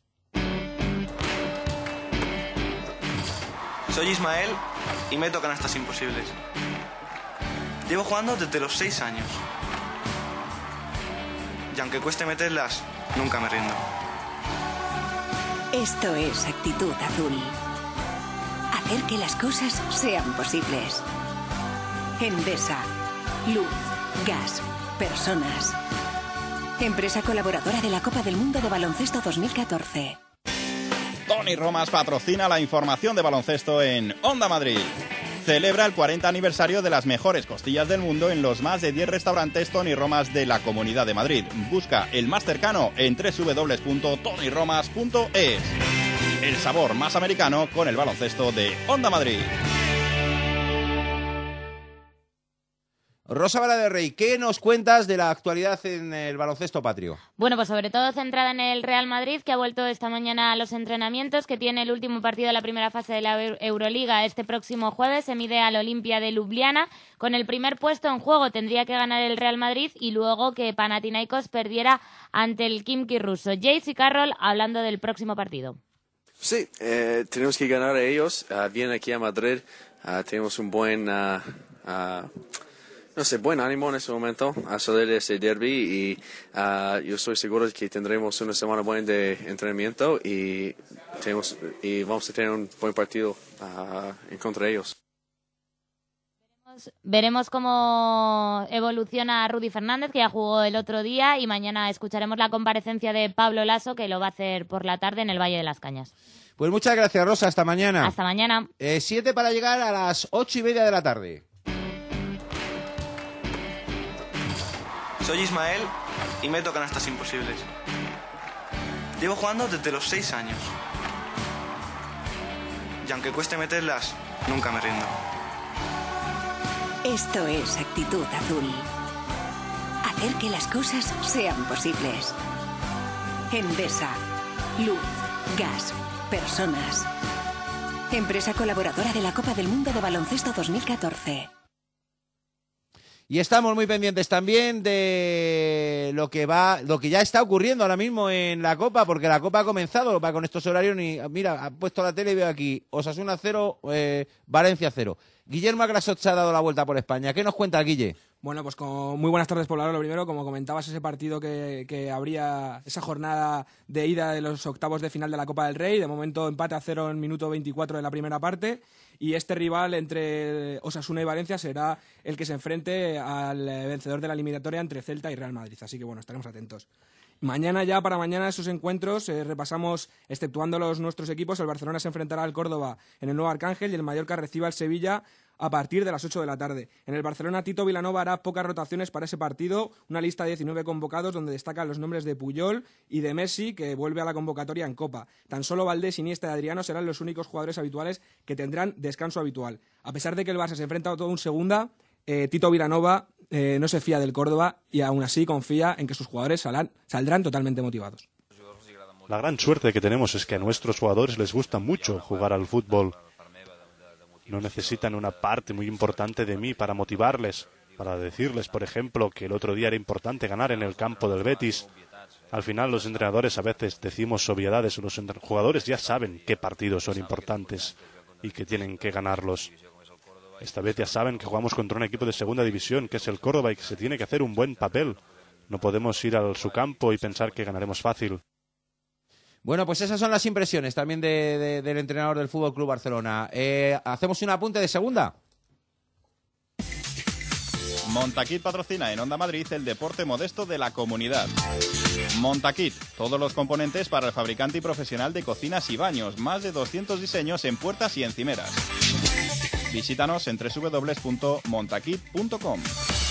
Soy Ismael y me tocan estas imposibles. Llevo jugando desde los 6 años. Y aunque cueste meterlas, nunca me rindo. Esto es actitud azul. Hacer que las cosas sean posibles. Endesa. Luz. Gas. Personas. Empresa colaboradora de la Copa del Mundo de Baloncesto 2014. Tony Romas patrocina la información de baloncesto en Onda Madrid. Celebra el 40 aniversario de las mejores costillas del mundo en los más de 10 restaurantes Tony Romas de la Comunidad de Madrid. Busca el más cercano en www.tonyromas.es. El sabor más americano con el baloncesto de Onda Madrid. Rosa Vara de Rey, ¿qué nos cuentas de la actualidad en el baloncesto patrio? Bueno, pues sobre todo centrada en el Real Madrid, que ha vuelto esta mañana a los entrenamientos, que tiene el último partido de la primera fase de la Eu- Euroliga este próximo jueves. Se mide al Olimpia de Ljubljana. Con el primer puesto en juego tendría que ganar el Real Madrid y luego que Panathinaikos perdiera ante el Kimki ruso. Jace y Carroll hablando del próximo partido. Sí, eh, tenemos que ganar a ellos. Ah, vienen aquí a Madrid. Ah, tenemos un buen, ah, no sé, buen ánimo en este momento a salir de ese derby y ah, yo estoy seguro de que tendremos una semana buena de entrenamiento y, tenemos, y vamos a tener un buen partido ah, en contra de ellos. Veremos cómo evoluciona Rudy Fernández, que ya jugó el otro día, y mañana escucharemos la comparecencia de Pablo Lasso, que lo va a hacer por la tarde en el Valle de las Cañas. Pues muchas gracias, Rosa. Hasta mañana. Hasta mañana. Eh, siete para llegar a las ocho y media de la tarde. Soy Ismael y me tocan estas imposibles. Llevo jugando desde los 6 años. Y aunque cueste meterlas, nunca me rindo. Esto es actitud azul. Hacer que las cosas sean posibles. Endesa. Luz. Gas. Personas. Empresa colaboradora de la Copa del Mundo de Baloncesto 2014. Y estamos muy pendientes también de lo que va, lo que ya está ocurriendo ahora mismo en la Copa, porque la Copa ha comenzado, va con estos horarios ni, mira, ha puesto la tele y veo aquí, Osasuna 0, eh, Valencia 0. Guillermo Agrasot se ha dado la vuelta por España. ¿Qué nos cuenta, Guille? Bueno, pues con muy buenas tardes, Poblador. Lo primero, como comentabas, ese partido que, que habría, esa jornada de ida de los octavos de final de la Copa del Rey. De momento, empate a cero en minuto 24 de la primera parte. Y este rival entre Osasuna y Valencia será el que se enfrente al vencedor de la eliminatoria entre Celta y Real Madrid. Así que, bueno, estaremos atentos. Mañana ya, para mañana, esos encuentros, eh, repasamos, exceptuando los nuestros equipos, el Barcelona se enfrentará al Córdoba en el Nuevo Arcángel y el Mallorca reciba al Sevilla a partir de las 8 de la tarde. En el Barcelona, Tito Vilanova hará pocas rotaciones para ese partido, una lista de 19 convocados donde destacan los nombres de Puyol y de Messi, que vuelve a la convocatoria en Copa. Tan solo Valdés, Iniesta y Adriano serán los únicos jugadores habituales que tendrán descanso habitual. A pesar de que el Barça se enfrenta a todo un segunda, eh, Tito Vilanova eh, no se fía del Córdoba y aún así confía en que sus jugadores saldrán, totalmente motivados. La gran suerte que tenemos es que a nuestros jugadores les gusta mucho jugar al fútbol. No necesitan una parte muy importante de mí para motivarles, para decirles, por ejemplo, que el otro día era importante ganar en el campo del Betis. Al final los entrenadores a veces decimos obviedades, los jugadores ya saben qué partidos son importantes y que tienen que ganarlos. Esta vez ya saben que jugamos contra un equipo de segunda división, que es el Córdoba, y que se tiene que hacer un buen papel. No podemos ir a su campo y pensar que ganaremos fácil. Bueno, pues esas son las impresiones también del entrenador del Fútbol Club Barcelona. Eh, ¿Hacemos un apunte de segunda? Montaquit patrocina en Onda Madrid el deporte modesto de la comunidad. Montaquit, todos los componentes para el fabricante y profesional de cocinas y baños, más de 200 diseños en puertas y encimeras. Visítanos en www.montaquit.com.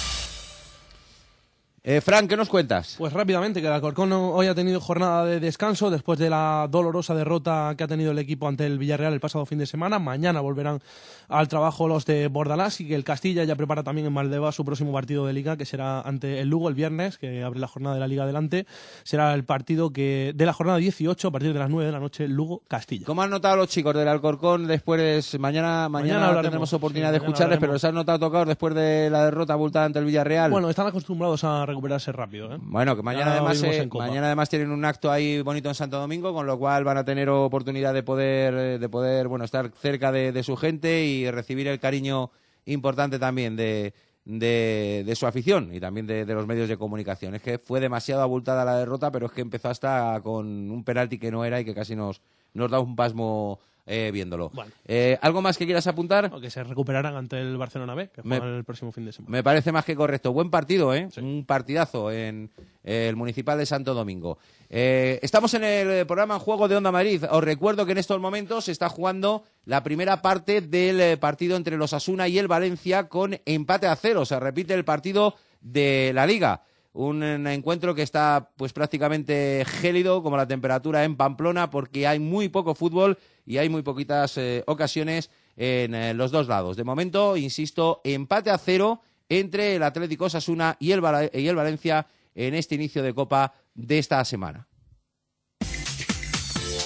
Eh, Frank, ¿qué nos cuentas? Pues rápidamente, que el Alcorcón hoy ha tenido jornada de descanso después de la dolorosa derrota que ha tenido el equipo ante el Villarreal el pasado fin de semana. Mañana volverán al trabajo los de Bordalás y que el Castilla ya prepara también en Maldeva su próximo partido de liga, que será ante el Lugo el viernes, que abre la jornada de la liga adelante. Será el partido que de la jornada 18 a partir de las 9 de la noche, Lugo-Castilla. ¿Cómo han notado los chicos del Alcorcón después? Mañana, mañana, mañana tendremos oportunidad de escucharles, pero ¿se han notado tocados después de la derrota abultada ante el Villarreal? Bueno, están acostumbrados a recuperarse rápido. ¿eh? Bueno, que mañana además, eh, mañana además tienen un acto ahí bonito en Santo Domingo, con lo cual van a tener oportunidad de poder, de poder bueno, estar cerca de, su gente y recibir el cariño importante también de, de, su afición y también de, los medios de comunicación. Es que fue demasiado abultada la derrota, pero es que empezó hasta con un penalti que no era y que casi nos, nos da un pasmo eh, viéndolo. Eh, ¿Algo más que quieras apuntar? que se recuperarán ante el Barcelona B, que juegan el próximo fin de semana. Me parece más que correcto. Buen partido, ¿eh? Un partidazo en el Municipal de Santo Domingo. Eh, estamos en el programa en Juego de Onda Madrid. Os recuerdo que en estos momentos se está jugando la primera parte del partido entre los Asuna y el Valencia con empate a cero. Se repite el partido de la Liga un encuentro que está pues prácticamente gélido como la temperatura en Pamplona porque hay muy poco fútbol y hay muy poquitas eh, ocasiones en eh, los dos lados. De momento, insisto, empate a cero entre el Atlético Osasuna y el, y el Valencia en este inicio de Copa de esta semana.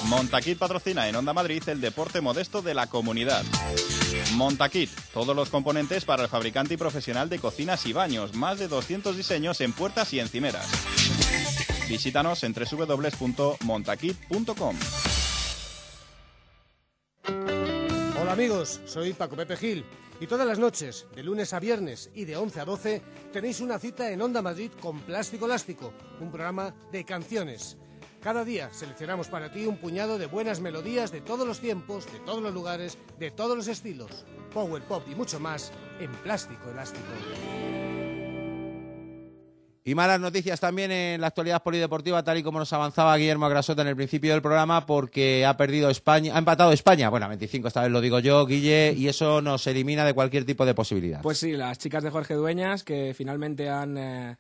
Montaquit patrocina en Onda Madrid el deporte modesto de la comunidad. Montaquit, todos los componentes para el fabricante y profesional de cocinas y baños, más de 200 diseños en puertas y encimeras. Visítanos en www.montaquit.com. Hola amigos, soy Paco Pepe Gil. Y todas las noches, de lunes a viernes y de 11 a 12, tenéis una cita en Onda Madrid con Plástico Elástico, un programa de canciones cada día seleccionamos para ti un puñado de buenas melodías de todos los tiempos, de todos los lugares, de todos los estilos. Power pop y mucho más en plástico elástico. Y malas noticias también en la actualidad polideportiva, tal y como nos avanzaba Guillermo Grasota en el principio del programa, porque ha perdido España, ha empatado España, bueno, a 25 esta vez lo digo yo, Guille, y eso nos elimina de cualquier tipo de posibilidad. Pues sí, las chicas de Jorge Dueñas, que finalmente han eh,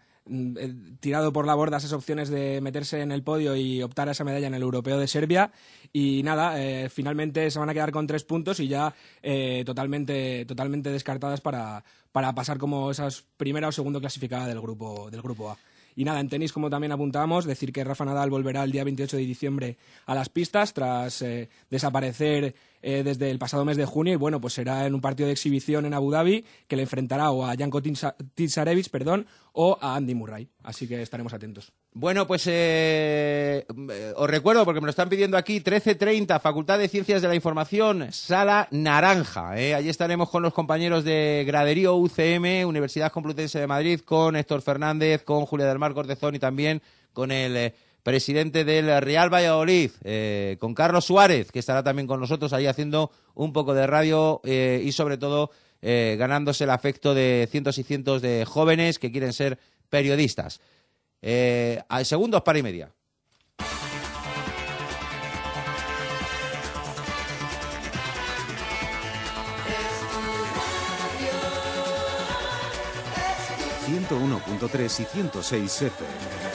tirado por la borda esas opciones de meterse en el podio y optar a esa medalla en el europeo de Serbia. Y nada, eh, finalmente se van a quedar con tres puntos y ya eh, totalmente, totalmente descartadas para, para pasar como esas primera o segunda clasificada del grupo, del grupo A. Y nada, en tenis, como también apuntamos, decir que Rafa Nadal volverá el día 28 de diciembre a las pistas tras desaparecer eh, desde el pasado mes de junio y bueno, pues será en un partido de exhibición en Abu Dhabi que le enfrentará o a Janko Tinsarevich, perdón, o a Andy Murray. Así que estaremos atentos. Bueno, pues eh, os recuerdo, porque me lo están pidiendo aquí, 13.30, Facultad de Ciencias de la Información, Sala Naranja. Eh. Allí estaremos con los compañeros de Graderío UCM, Universidad Complutense de Madrid, con Héctor Fernández, con Julia del Mar Cortezón y también con el presidente del Real Valladolid, eh, con Carlos Suárez, que estará también con nosotros ahí haciendo un poco de radio eh, y sobre todo eh, ganándose el afecto de cientos y cientos de jóvenes que quieren ser periodistas. segundos para y media. ...101.3 y 106 FM...